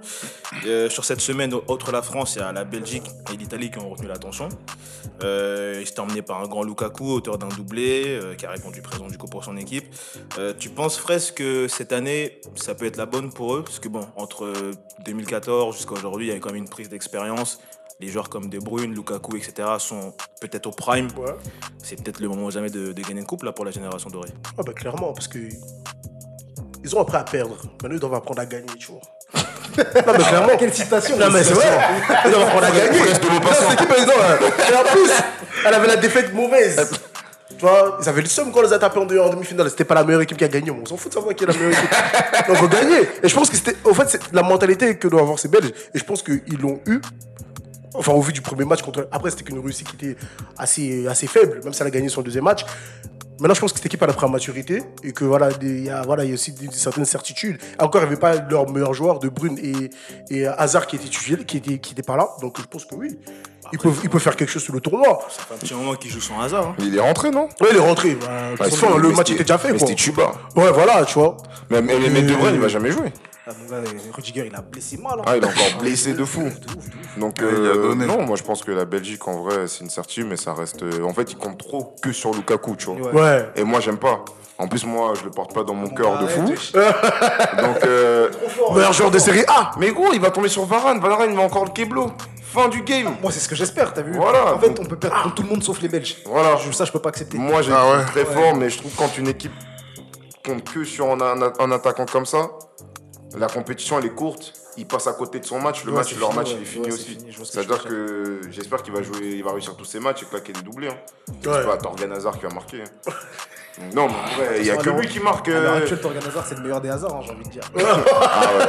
Euh, sur cette semaine, outre la France, il y a la Belgique et l'Italie qui ont retenu l'attention. Euh, il s'est emmené par un grand Lukaku, auteur d'un doublé, euh, qui a répondu présent du coup pour son équipe. Euh, tu penses, Fraisse, que cette année, ça peut être la bonne pour eux? Parce que bon, entre 2014 jusqu'à aujourd'hui, il y a eu quand même une prise d'expérience. Les joueurs comme De Bruyne, Lukaku, etc. sont peut-être au prime. Ouais. C'est peut-être le moment ou jamais de, de gagner une coupe là pour la génération dorée. Ah bah clairement, parce que ils ont appris à perdre. Maintenant, ils doivent apprendre à gagner, tu vois. Non, mais clairement. Quelle citation Non, mais c'est vrai. Non, on a gagné. Non, cette équipe, elle- en plus, elle avait la défaite mauvaise. Tu vois, ils avaient le seum quand on les a tapés en, deux- en demi-finale. C'était pas la meilleure équipe qui a gagné. On s'en fout de savoir qui est la meilleure équipe. Donc, on gagnait. Et je pense que c'était. En fait, c'est la mentalité que doivent avoir ces Belges. Et je pense qu'ils l'ont eu. Enfin, au vu du premier match contre. Après, c'était qu'une Russie qui était assez, assez faible, même si elle a gagné son deuxième match. Maintenant, je pense que cette équipe a pris en maturité et que voilà, des- il y a, voilà, il y a aussi des, certaines certitudes. Encore, il n'y avait pas leur meilleur joueur de Brune et, et Hazard qui était qui était, qui était pas là. Donc, je pense que oui, ils peuvent, ils peuvent faire quelque chose sur le tournoi. Ça fait un petit moment qu'il joue sans hasard. hein. Il est rentré, non? Ouais, il est rentré. Bah, de toute façon, le match était déjà fait. C'était Tuba. Ouais, voilà, tu vois. Mais, mais, mais De Bruyne, il va jamais jouer. Ah, mon gars, Rudiger, il a blessé mal. hein. Ah, il est encore blessé de fou. Donc, il a euh, donné. non, moi je pense que la Belgique, en vrai, c'est une certitude, mais ça reste. euh, En fait, il compte trop que sur Lukaku, tu vois. Ouais. Et moi, j'aime pas. En plus, moi, je le porte pas dans mon Bon, cœur de fou. Donc, euh, Meilleur joueur de série A. mais gros, il va tomber sur Varane? Varane, il va encore le keblo. Fin du game. Moi, c'est ce que j'espère, t'as vu Voilà. En fait, on peut perdre contre tout le monde sauf les Belges. Voilà. Je- Ça, je peux pas accepter. Moi, j'ai Ah ouais. très fort, mais je trouve quand une équipe compte que sur un, un- un attaquant comme ça, la compétition elle est courte. Il passe à côté de son match, le Ouais, match, c'est leur fini, match ouais. il est fini aussi. que C'est-à-dire que j'espère qu'il va jouer, il va réussir tous ses matchs et claquer des doublés. Hein. Ouais. C'est pas Torgan Hazard qui va marquer. hein. Non, mais en vrai, il y a que lui qui marque. À l'heure euh, actuelle, Torgan Hazard, c'est le meilleur des hasards, hein, j'ai envie de dire. Ah, ouais,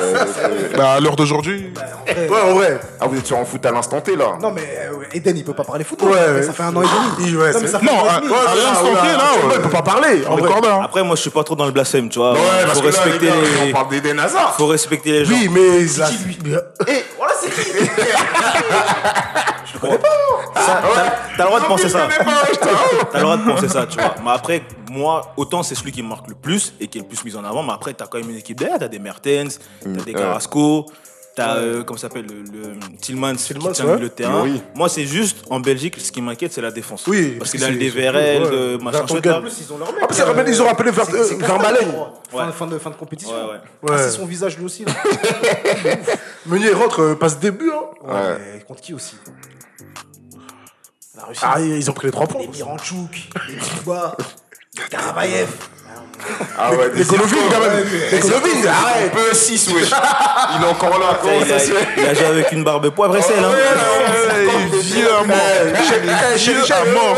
Bah, à l'heure d'aujourd'hui, Après, Ouais, en vrai. ah, vous êtes sur un foot à l'instant T là. Non, mais euh, Eden, il peut pas parler foot. Ouais, ouais. Ça fait un an et demi. Il- ouais, non, mais c'est- ça fait Non, un an à- et demi. ouais, à l'instant T, là, Ouais, ouais. il peut pas parler. En hein. Après, moi, je suis pas trop dans le blasphème, tu vois. Ouais, parce faut que là, respecter les gars, les. on parle d'Eden Hazard. Faut respecter les gens. Oui, mais. Et voilà, c'est qui? Ça, T'as t'as le droit de penser ça. Je connais pas, je. T'as le droit de penser ça, tu vois. Mais après, moi, autant c'est celui qui marque le plus et qui est le plus mis en avant, mais après, t'as quand même une équipe derrière. T'as des Mertens, t'as des ouais. Carrasco, t'as, euh, comment ça s'appelle, le, le Tillmans qui Tillmans, tient ouais. le terrain. Oui. Moi, c'est juste, en Belgique, ce qui m'inquiète, c'est la défense. Oui, Parce parce qu'il que a le DVRL, ouais. de machin. En plus, ils ont leur mec. Ah, ça rappelle, ils ont rappelé Ver- C'est- euh, je. Fin, de, fin de compétition. Ouais, ouais. Ah, c'est son visage lui aussi. Meunier rentre, euh, passe début. Hein. Contre qui aussi? La Russie. Ah, ils ont pris les trois points. Les Miranchouk, les Djibouba, les Karabayev. Ah ouais, des Les Golovin, quand même. Les Golovin, arrête. peu 6, wesh. Il est encore là, Il a, il a joué avec une barbe poivre et sel, hein. il est vieux à mort. Chéri Chef, à mort.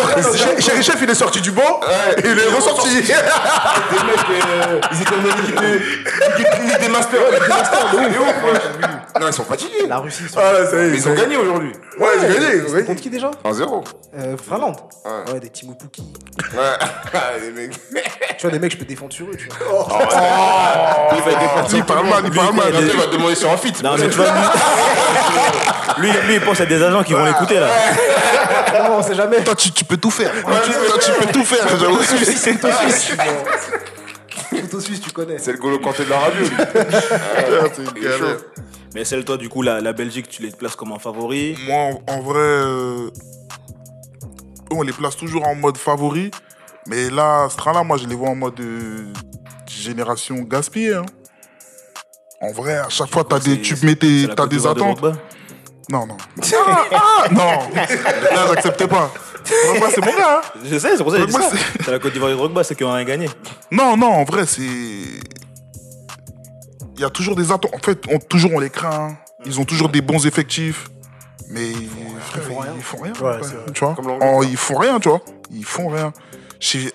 Chéri- Chef, il est sorti du banc il est ressorti. Des mecs, euh, ils étaient en équipe de- l'équipe des masters. Des masters, de ouf. Non, ils sont fatigués. La Russie, ils sont. Ah, ça y est, Mais ils ont gagné aujourd'hui. Ouais, ils ont gagné. gagné. contre qui déjà 1-0. euh, Finlande. Ouais. Ouais, des Timo Pukki. Ouais. Les mecs. Tu vois, des mecs, je peux défendre sur eux, tu vois. Il va défendre Il parle mal, il parle mal. Il va demander sur un fit. Non, mais tu vois, lui, lui, lui, il pense à des agents qui vont l'écouter, là. non, on sait jamais. Toi, tu, tu peux tout faire. Toi, tu peux tout faire, j'avoue. C'est tout suisse. Tout suisse, tu connais. C'est le Golo Kanté de la radio, lui. C'est une galère. Mais celle, toi, du coup, la, la Belgique, tu les places comme un favori. Moi, en, en vrai, euh, on les place toujours en mode favori. Mais là, ce train-là, moi, je les vois en mode euh, génération gaspillée. hein. En vrai, à chaque fois, t'as des, tu mets tes, Côte des de attentes. Non, non. Ah, ah, non. Là, j'acceptais pas. Drogba, c'est mon gars. hein. Je sais, c'est pour ça que j'ai dit ça. c'est- la Côte d'Ivoire de Drogba, c'est qu'ils ont rien gagné. Non, non, en vrai, c'est. Il y a toujours des attentes. En fait, on, toujours on les craint. hein. Ils ont toujours des bons effectifs. Mais frère, ils font rien. Ouais, frère, c'est vrai. tu vois. Oh, ils font rien, tu vois. Ils font rien. Chez-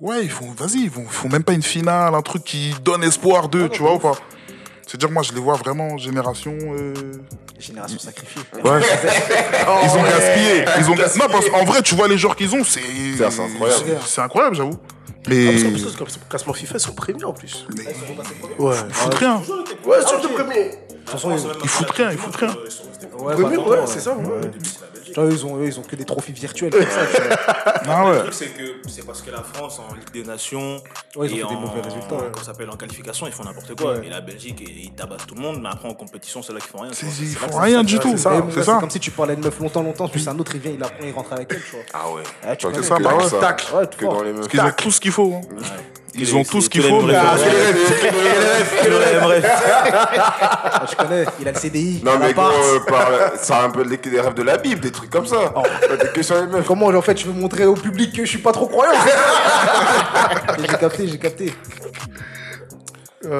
Ouais, ils font. Vas-y, ils font, ils font même pas une finale, un truc qui donne espoir d'eux, tu vois ou pas. C'est-à-dire, moi, je les vois vraiment génération. euh, Génération sacrifiée. Ouais. ils ont gaspillé. Ils ont Non, parce qu'en vrai, tu vois les joueurs qu'ils ont, c'est. C'est incroyable. c'est- C'est incroyable, j'avoue. Ah, Mais. parce qu'en plus, parce que classement FIFA, ils sont premiers en plus. Ouais. Ils foutent rien. Ouais, ils sont les premiers. De toute façon, ils, foutent rien, ils foutent rien. ouais, Premiers, bah, ouais, attends, c'est ça. ouais. Tu vois, ils ont, eux, ils ont que des trophées virtuels comme ça. tu vois. Ah ouais. Le truc, c'est que c'est parce que la France, en Ligue des Nations, Ouais, ils ont et fait des en, mauvais résultats, ouais. comment ça s'appelle, en qualification, ils font n'importe quoi. Ouais. Et la Belgique, ils tabassent tout le monde, mais après en compétition, c'est là qu'ils font rien. Ils C'est font là que rien ça- du tout. c'est ça, C'est là, ça. C'est comme si tu parlais de meuf longtemps, longtemps, puis c'est un autre, il vient, il apprend, il rentre avec elle, tu vois. Ah ouais. Ouais, tu connais. C'est ça, bah ouais. Tac. Ouais, Que tout fort. dans les meufs. Ils ont tout ce qu'il faut. hein. Ils ont tout ce qu'il faut. mais-. Ah, tu connais, il a le CDI. Non, il a mais gros, euh, par- un peu les, des rêves de la Bible, des trucs comme ça. T'as que sur les meufs. Comment en fait je veux montrer au public que je suis pas trop croyant? J'ai capté, j'ai capté.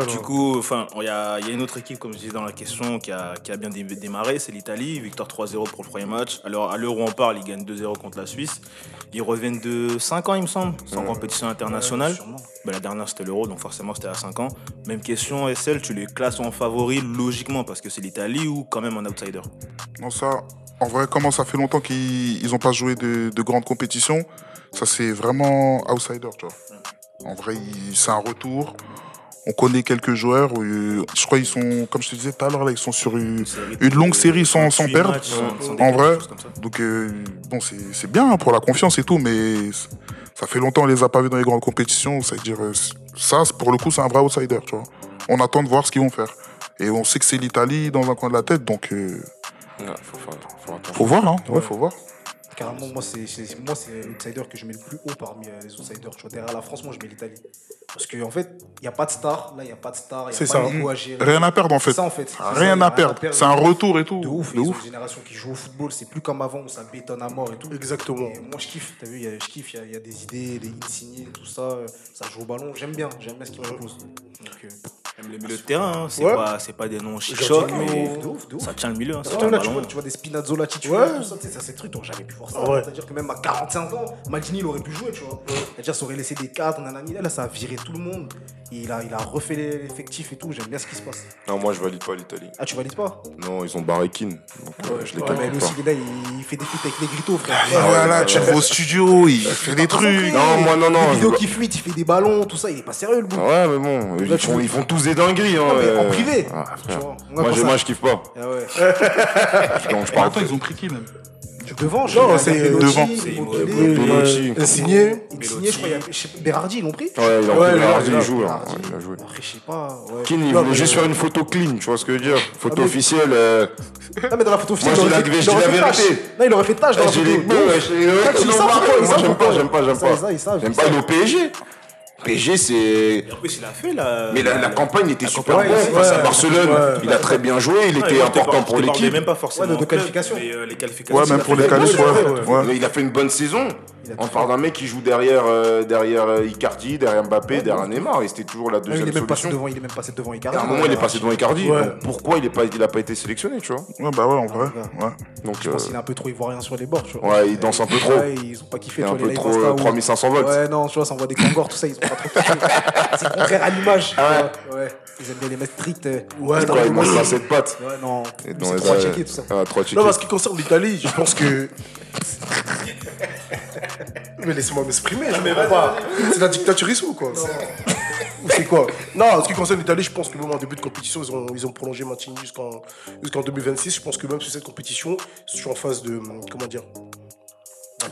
Du coup, enfin, il y a, il y a une autre équipe, comme je disais dans la question, qui a, qui a bien dé- démarré, c'est l'Italie. Victoire 3-0 pour le premier match. Alors, à l'heure où on parle, ils gagnent 2-0 contre la Suisse. Ils reviennent de 5 ans, il me semble, sans compétition internationale. Ben, la dernière, c'était l'Euro, donc forcément, c'était à 5 ans. Même question, SL, tu les classes en favoris logiquement parce que c'est l'Italie ou quand même un outsider? Non, ça, en vrai, comment ça fait longtemps qu'ils n'ont pas joué de, de grandes compétitions, ça c'est vraiment outsider, tu vois. En vrai, c'est un retour. On connaît quelques joueurs. euh, Je crois qu'ils sont, comme je te disais tout à l'heure, ils sont sur une, une longue série sans, sans 38 perdre. en vrai, donc euh, bon, c'est bien pour la confiance et tout, mais ça fait longtemps qu'on les a pas vus dans les grandes compétitions. Ça veut dire, euh, ça, c'est- pour le coup, c'est un vrai outsider, tu vois. On attend de voir ce qu'ils vont faire. Et on sait que c'est l'Italie dans un coin de la tête, donc euh, Ouais, faut voir, hein. Ouais, faut voir. Carrément, moi, c'est c'est- moi, c'est l'outsider que je mets le plus haut parmi euh, les outsiders. Tu vois, derrière la France, moi, je mets l'Italie. Parce qu'en fait, il n'y a pas de star. Là, il n'y a pas de star. Il n'y C'est a pas ça. à gérer. Rien à perdre en fait. C'est ça, en fait. C'est ça, Rien y à perdre. C'est un retour et tout. De ouf. De ouf. une génération qui joue au football. C'est plus comme avant où ça bétonne à mort et tout. Exactement. Et moi, je kiffe. T'as vu, y a- je kiffe. Il y a- y, des idées, des insignées, tout ça. Ça joue au ballon. J'aime bien. J'aime bien ce qu'ils proposent. Donc, euh, le milieu de terrain, hein, c'est Ouais. pas, c'est pas des noms chic Aujourd'hui, choc, mais de ouf, de ouf. ça tient le milieu. hein, ça le tu vois, tu vois des Spinazzola titulaires, Ouais. tout ça, ça, c'est des trucs, t'aurais jamais pu voir ça. Ouais. C'est-à-dire que même à 45 ans, Maldini, il aurait pu jouer, tu vois. C'est-à-dire, ça aurait laissé des cadres, nanani. Là, ça a viré tout le monde. Et il a, il a refait l'effectif et tout. J'aime bien ce qui se passe. Non, moi je valide pas l'Italie. Ah, tu valides pas? Non, ils ont barré Keane. Donc euh, je les Ouais, mais calcule lui pas. aussi, il est là, il, fait des feats avec les gritos, frère. Ah ouais, là, tu le vois au studio, il fait des trucs. Non, moi non, non. Les je vidéos veux qui fuitent, il fait des ballons, tout ça, il est pas sérieux, le bout. Ouais, mais bon, ils font tous des dingueries. Hein, Non, mais en euh. privé. Ah, Tu vois. Moi, je- ça- moi, je kiffe pas. Ah ouais. Donc, je parle Attends, ils ont pris qui même Devant, Non, c'est devant. C'est. Euh, Signé. Insigné, je crois, Berardi, ils l'ont pris Ouais, il a Ouais, pris Berardi, il joue là. Il a joué. Après, je sais pas. Ouais. Keane, il voulait mais- juste faire une photo clean, tu vois ce que je veux dire Photo Ah, officielle. euh, Non, mais dans la photo officielle, Moi, il j'ai aurait la- fait- tâche. vérité. Non, il aurait fait tâche dans la photo. Ils ils j'aime pas, j'aime pas, j'aime pas. ils J'aime ils pas, au PSG. PSG, c'est. En plus, il a fait la. Mais la, la campagne était super bonne ouais, face à Barcelone. ouais. Il a très bien joué, il était important pour l'équipe. même pas forcément Ouais, de- de en club, qualification. mais euh, les qualifications. Ouais, même il a pour fait les ouais. Mais il a fait une bonne saison. On parle d'un mec qui joue derrière, euh, derrière euh, Icardi, derrière Mbappé, derrière Neymar. Et c'était toujours la Ah, Il deuxième est même passé devant, il est même passé devant Icardi. À un moment, il est passé devant Icardi. Ouais. donc pourquoi il n'a pas, il pas été sélectionné, tu vois? Ouais, bah ouais, en vrai. Ouais. Donc, Je pense euh, qu'il est un peu trop ivoirien sur les bords, tu vois. Ouais, il danse un peu trop. Ouais, ils ont pas kiffé, il un peu trop Insta euh, où- 3500 volts. Ouais, non, tu vois, ça envoie des Kangors, tout ça, ils ont pas trop kiffé. C'est contraire à l'image. tu vois. Ouais. Ils aiment bien les mettre strict. euh, Ouais, Ouais, non, il moi, montre à cette patte. Ouais, non. Et c'est trois checkés, tout ça. Ah, trois checkés. Non, mais en ce qui concerne l'Italie, je pense que. mais laissez-moi m'exprimer, je comprends pas. C'est la dictaturisme ou quoi Ou c'est quoi? Non, en ce qui concerne l'Italie, je pense que même en début de compétition, ils ont, ils ont prolongé Martini jusqu'en jusqu'en 2026. Je pense que même sur cette compétition, je suis en phase de. Comment dire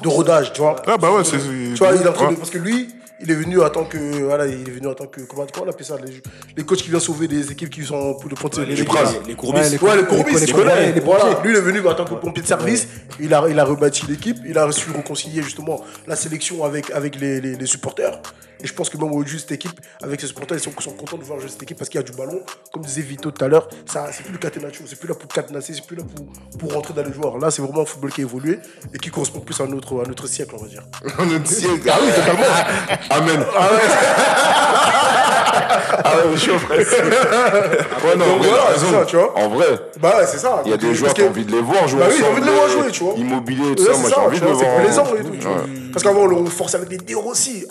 De rodage, tu vois. Ah bah ouais, c'est. Tu vois, il est en train de- ouais. parce que lui, il est venu en tant que. Voilà, il est venu en tant que. Comment, comment on appelle ça les, les coachs qui viennent sauver des équipes qui sont pour le prendre Les, les, courbis, les courbis. Ouais, les Ouais, les les- courbis, les- tu les- connais. les- les Voilà. pompiers. Lui, il est venu en tant que pompier de service. Il a, il a rebâti l'équipe. Il a su réconcilier justement la sélection avec, avec les, les, les supporters. Et je pense que même aujourd'hui, cette équipe, avec ses supporters, ils sont, sont contents de voir jouer cette équipe parce qu'il y a du ballon. Comme disait Vito tout à l'heure, ça, c'est plus le catenaccio, c'est plus là pour catenasser, c'est plus là pour, pour rentrer dans les joueurs. Là, c'est vraiment un football qui a évolué et qui correspond plus à notre, à notre siècle, on va dire. Notre siècle. Ah oui, totalement. Amen. Ah ouais, frère. Ouais, non, Donc ouais, voilà, t'as c'est raison. ça, tu vois. En vrai, Bah ouais, c'est ça. il y a des joueurs parce qui ont envie de les voir jouer Bah oui, j'ai envie de les voir euh, jouer, tu vois. Immobilier et tout Ouais, ça, c'est moi j'ai envie de le vois, voir. C'est en- plaisant et tout. tu vois. Ouais. Parce qu'avant, on forçait avec des Des Rossi.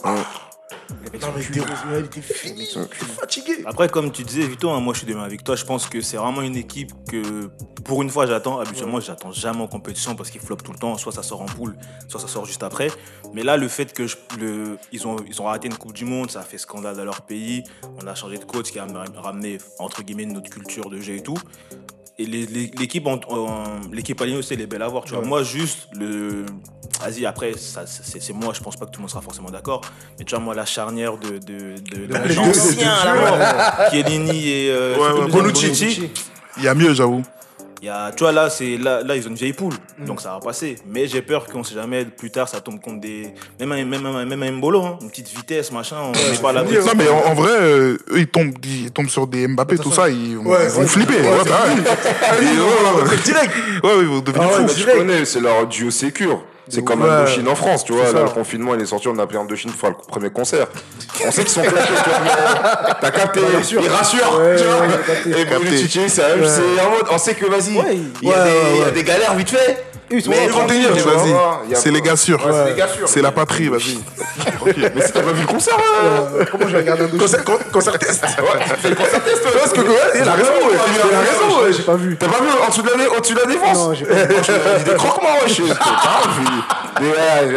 Non, mais Des Rossi, il était fini. Je suis fatigué. Après, comme tu disais, Vito, hein, moi je suis de même avec toi. Je pense que c'est vraiment une équipe que, pour une fois, j'attends. Habituellement, j'attends jamais en compétition parce qu'ils flopent tout le temps. Soit ça sort en poule, soit ça sort juste après. Mais là, le fait que je- le, ils, ont, ils ont raté une Coupe du Monde, ça a fait scandale dans leur pays. On a changé de coach qui a ramené, entre guillemets, notre culture de jeu et tout. Et l'équipe en- en- l'équipe alignée aussi, elle est belle à voir. Tu vois. Moi, juste, le. Vas-y, après, ça, c'est c'est moi, je pense pas que tout le monde sera forcément d'accord. Mais tu vois, moi, la charnière de, de, de, de l'ancien, la Chiellini et euh, Ouais, ouais, Bonucci. Il y a mieux, j'avoue. Il y a, tu vois, là, c'est, là, là, ils ont une vieille poule, Mm. donc ça va passer. Mais j'ai peur qu'on sait jamais, plus tard, ça tombe contre des. Même un, même un, même un Mbolo, hein, une petite vitesse, machin, on n'est pas à l'abri. Non, mais en, en vrai, euh, eux, ils tombent, ils tombent sur des Mbappé, tout ça, ils, vont- Ouais, ils vont ouais, flipper. ouais, Ouais, bah ouais. Et ouais, ouais, ouais. Direct. Ouais, ouais, ils vont devenir Ah ouais, fous. bah, Je connais, c'est leur duo sécure. C'est comme Ouais. Indochine en France, tu vois. Là, le confinement, il est sorti, on a appelé Indochine pour faire le premier concert. On sait qu'ils sont claqués, tu vois, mais T'as capté, ils rassurent, Ouais, tu vois. Et Bruno Titi, c'est la même- c'est en mode, on sait que vas-y, Ouais, il y, a ouais, des- ouais, il y a ouais. des galères vite fait. Ils sont Mais là, ils vont tenir, vas-y. C'est les gars sûrs. Ouais, c'est la patrie, vas-y. Mais si t'as pas vu le concert, euh, Comment je vais regarder un dossier Concert, con- concert test. ouais, concert test. Parce que, il a raison. Il a raison. J'ai pas vu. T'as pas vu en dessous de la, dé- au-dessus de la défense Non, j'ai pas vu. Des croque-morts, wesh.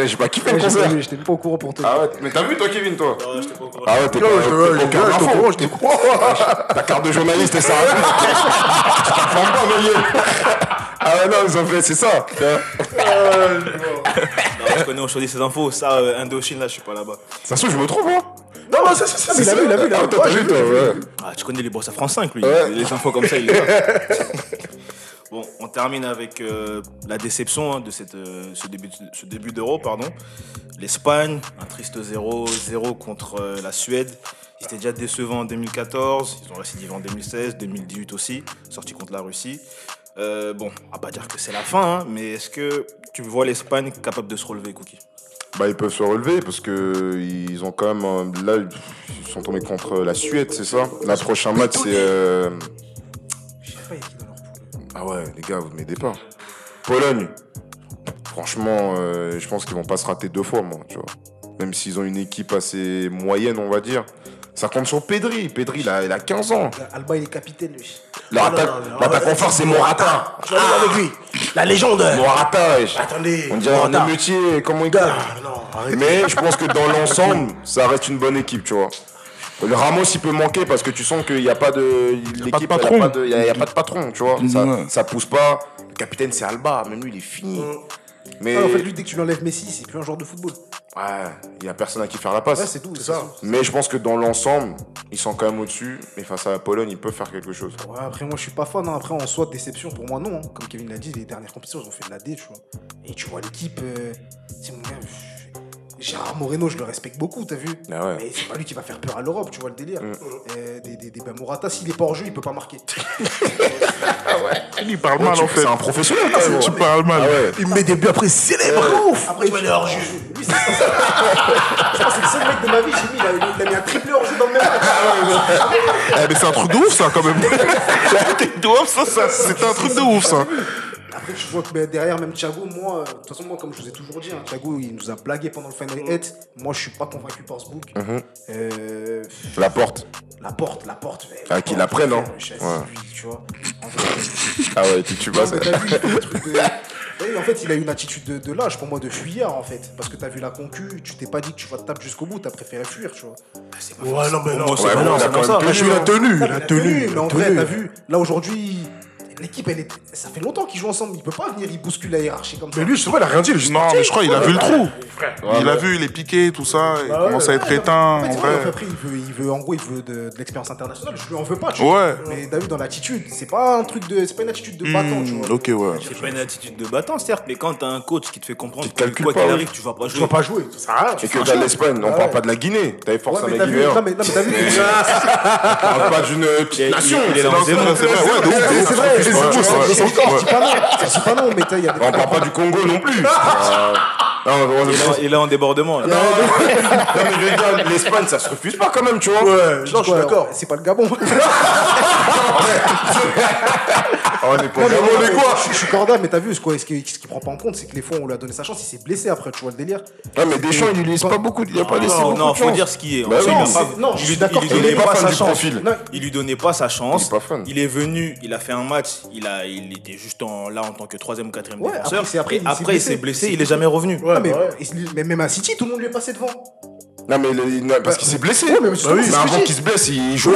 J'ai pas kiffé le concert. j'étais pas au courant pour toi. Ah ouais, mais t'as vu toi, Kevin, toi? Ouais, j'étais pas au courant. Ah ouais, t'es Non, pas info. vois, je te crois. Ta carte de journaliste, et ça Forme pas, Meunier. Ah ouais, non, ils ont fait, c'est ça. Non, je connais, on choisit ces infos. Ça, euh, Indochine, là, je suis pas là-bas. Ça se trouve, je me trompe, hein Non, non, c'est ça. Il a vu, il a vu, il a vu. toi, t'as vu, toi, ouais. Ah, tu connais les boss à France 5, lui. Ouais. Les infos comme ça, il les a. Bon, on termine avec euh, la déception hein, de cette, euh, ce début, ce début d'Euro. pardon. L'Espagne, un triste 0-0 contre euh, la Suède. Ils étaient déjà décevants en 2014, ils ont récidivé en 2016, 2018 aussi, sorti contre la Russie. Euh, bon, on va pas dire que c'est la fin, hein, mais est-ce que tu vois l'Espagne capable de se relever, Cookie? Bah, ils peuvent se relever parce que ils ont quand même. Là, ils sont tombés contre la Suède, c'est ça? La prochain match, c'est. euh. Ah ouais, les gars, vous m'aidez pas. Pologne. Franchement, euh, je pense qu'ils vont pas se rater deux fois, moi, tu vois. Même s'ils ont une équipe assez moyenne, on va dire. Ça compte sur Pedri. Pedri, il a, il a 15 ans. Alba, il est capitaine, lui. En force, c'est Morata. Je aller avec lui. La légende. Morata. Attendez. On dirait un émeutier, comment il Ah, gagne. Mais je pense que dans l'ensemble, ça reste une bonne équipe, tu vois. Le Ramos, il peut manquer parce que tu sens qu'il n'y a pas de. L'équipe, a il y a, a pas de patron, tu vois. Ça, pousse pas. Le capitaine, c'est Alba. Même lui, il est fini. Mais Ah, en fait, lui, dès que tu lui enlèves Messi, c'est plus un joueur de football. Ouais, il n'y a personne à qui faire la passe. Ouais, c'est tout. C'est ça. Mais je pense que dans l'ensemble, ils sont quand même au-dessus. Et face à la Pologne, ils peuvent faire quelque chose. Ouais, après, moi, je suis pas fan. hein. Après, en soi, déception pour moi, non. hein. Comme Kevin l'a dit, les dernières compétitions, ils ont fait de la D, tu vois. Et tu vois l'équipe, euh, c'est mon gars. Gérard Moreno, je le respecte beaucoup, t'as vu Ah ouais. Mais c'est pas lui qui va faire peur à l'Europe, tu vois le délire. Mm. Euh, des, des, des, ben, Morata, s'il est pas hors jeu, il peut pas marquer. Il parle Ouais, mal, en fait. C'est un professionnel, même. Tu parles mal. Ah ouais. Il met des buts après célèbres. Ouf. Après, tu hors jeu. Lui, c'est Je pense que c'est le seul mec de ma vie, j'ai mis, il a, il a mis un triplé hors jeu dans le même match. Eh, mais c'est un truc de ouf, ça, quand même. C'est de ouf, ça, ça. C'était un truc de ouf, ça. Après, tu vois que ben, derrière, même Thiago, moi, euh, de toute façon, moi, comme je vous ai toujours dit, hein, Thiago, il nous a blagué pendant le Final 8. Moi, je suis pas convaincu par ce book. Mhm. Euh, La porte. la porte, la porte. mais Ah, qu'il la prenne, hein. Je Ah ouais, tu, tu ça. il de- Oui, en fait, il a une attitude de, de lâche, pour moi, de fuyard, en fait. Parce que t'as vu la concu, tu t'es pas dit que tu vas te taper jusqu'au bout, t'as préféré fuir, tu vois. Ouais, non, mais non. C'est pas non, il a ça. tenu, Je la tenue, Non, la mais en vrai, t'as vu, là, aujourd'hui, l'équipe, elle est... ça fait longtemps qu'ils jouent ensemble. Il peut pas venir, il bouscule la hiérarchie comme ça. Mais lui, justement, il a rien dit. il juste Non, mais je crois qu'il a vu le trou. Ouais, Il a vu, il est piqué, tout ça. Il Bah ouais. commence à être Ouais, éteint, en en fait, vrai. Après, il veut, il veut, en gros, il veut de, de l'expérience internationale. Je lui en veux pas, tu vois. Ouais. Mais t'as vu, dans l'attitude, c'est pas un truc de. C'est pas une attitude de battant, tu Hmm, vois. ok, ouais. C'est pas une attitude de battant, certes, mais quand t'as un coach qui te fait comprendre que quoi pas, qu'il arrive, tu vas pas Je jouer. dois pas jouer. Ça. Et que dans l'Espagne, on parle pas de la Guinée. T'avais force à mais la t'as vu, Guinée. non, mais, t'as vu. On parle pas d'une petite Il est- nation. il c'est vrai, c'est vrai, C'est pas non, mais il y a des On parle pas du Congo non plus. Non, on- Il est en- il est en débordement. là. Non, mais je veux dire, l'Espagne, ça se refuse pas quand même, tu vois. Ouais, non, je suis d'accord. C'est pas le Gabon. Ah, on est pas Non, mais on est quoi Je suis corda, mais t'as vu, ce quoi- ce qu'il ce qu'il prend pas en compte, c'est que les fois on lui a donné sa chance, il s'est blessé après, tu vois le délire. Ouais, mais Deschamps, il lui laisse pas beaucoup. Il a pas laissé Non, beaucoup non, faut dire ce qui est. Bah a non, il lui- qu'il donnait pas sa chance. Non, Il lui donnait pas sa chance. Il est venu, il a fait un match, il, a, était juste là en tant que troisième ou quatrième Ouais, défenseur. après, il s'est blessé, il est jamais revenu. Ouais, Ah, mais, bah ouais. et- mais même à City, tout le monde lui est passé devant. Non, mais il- non, parce qu'il s'est blessé. Ouais, mais justement, Bah c'est mais ce que avant je qu'il se blesse, il jouait.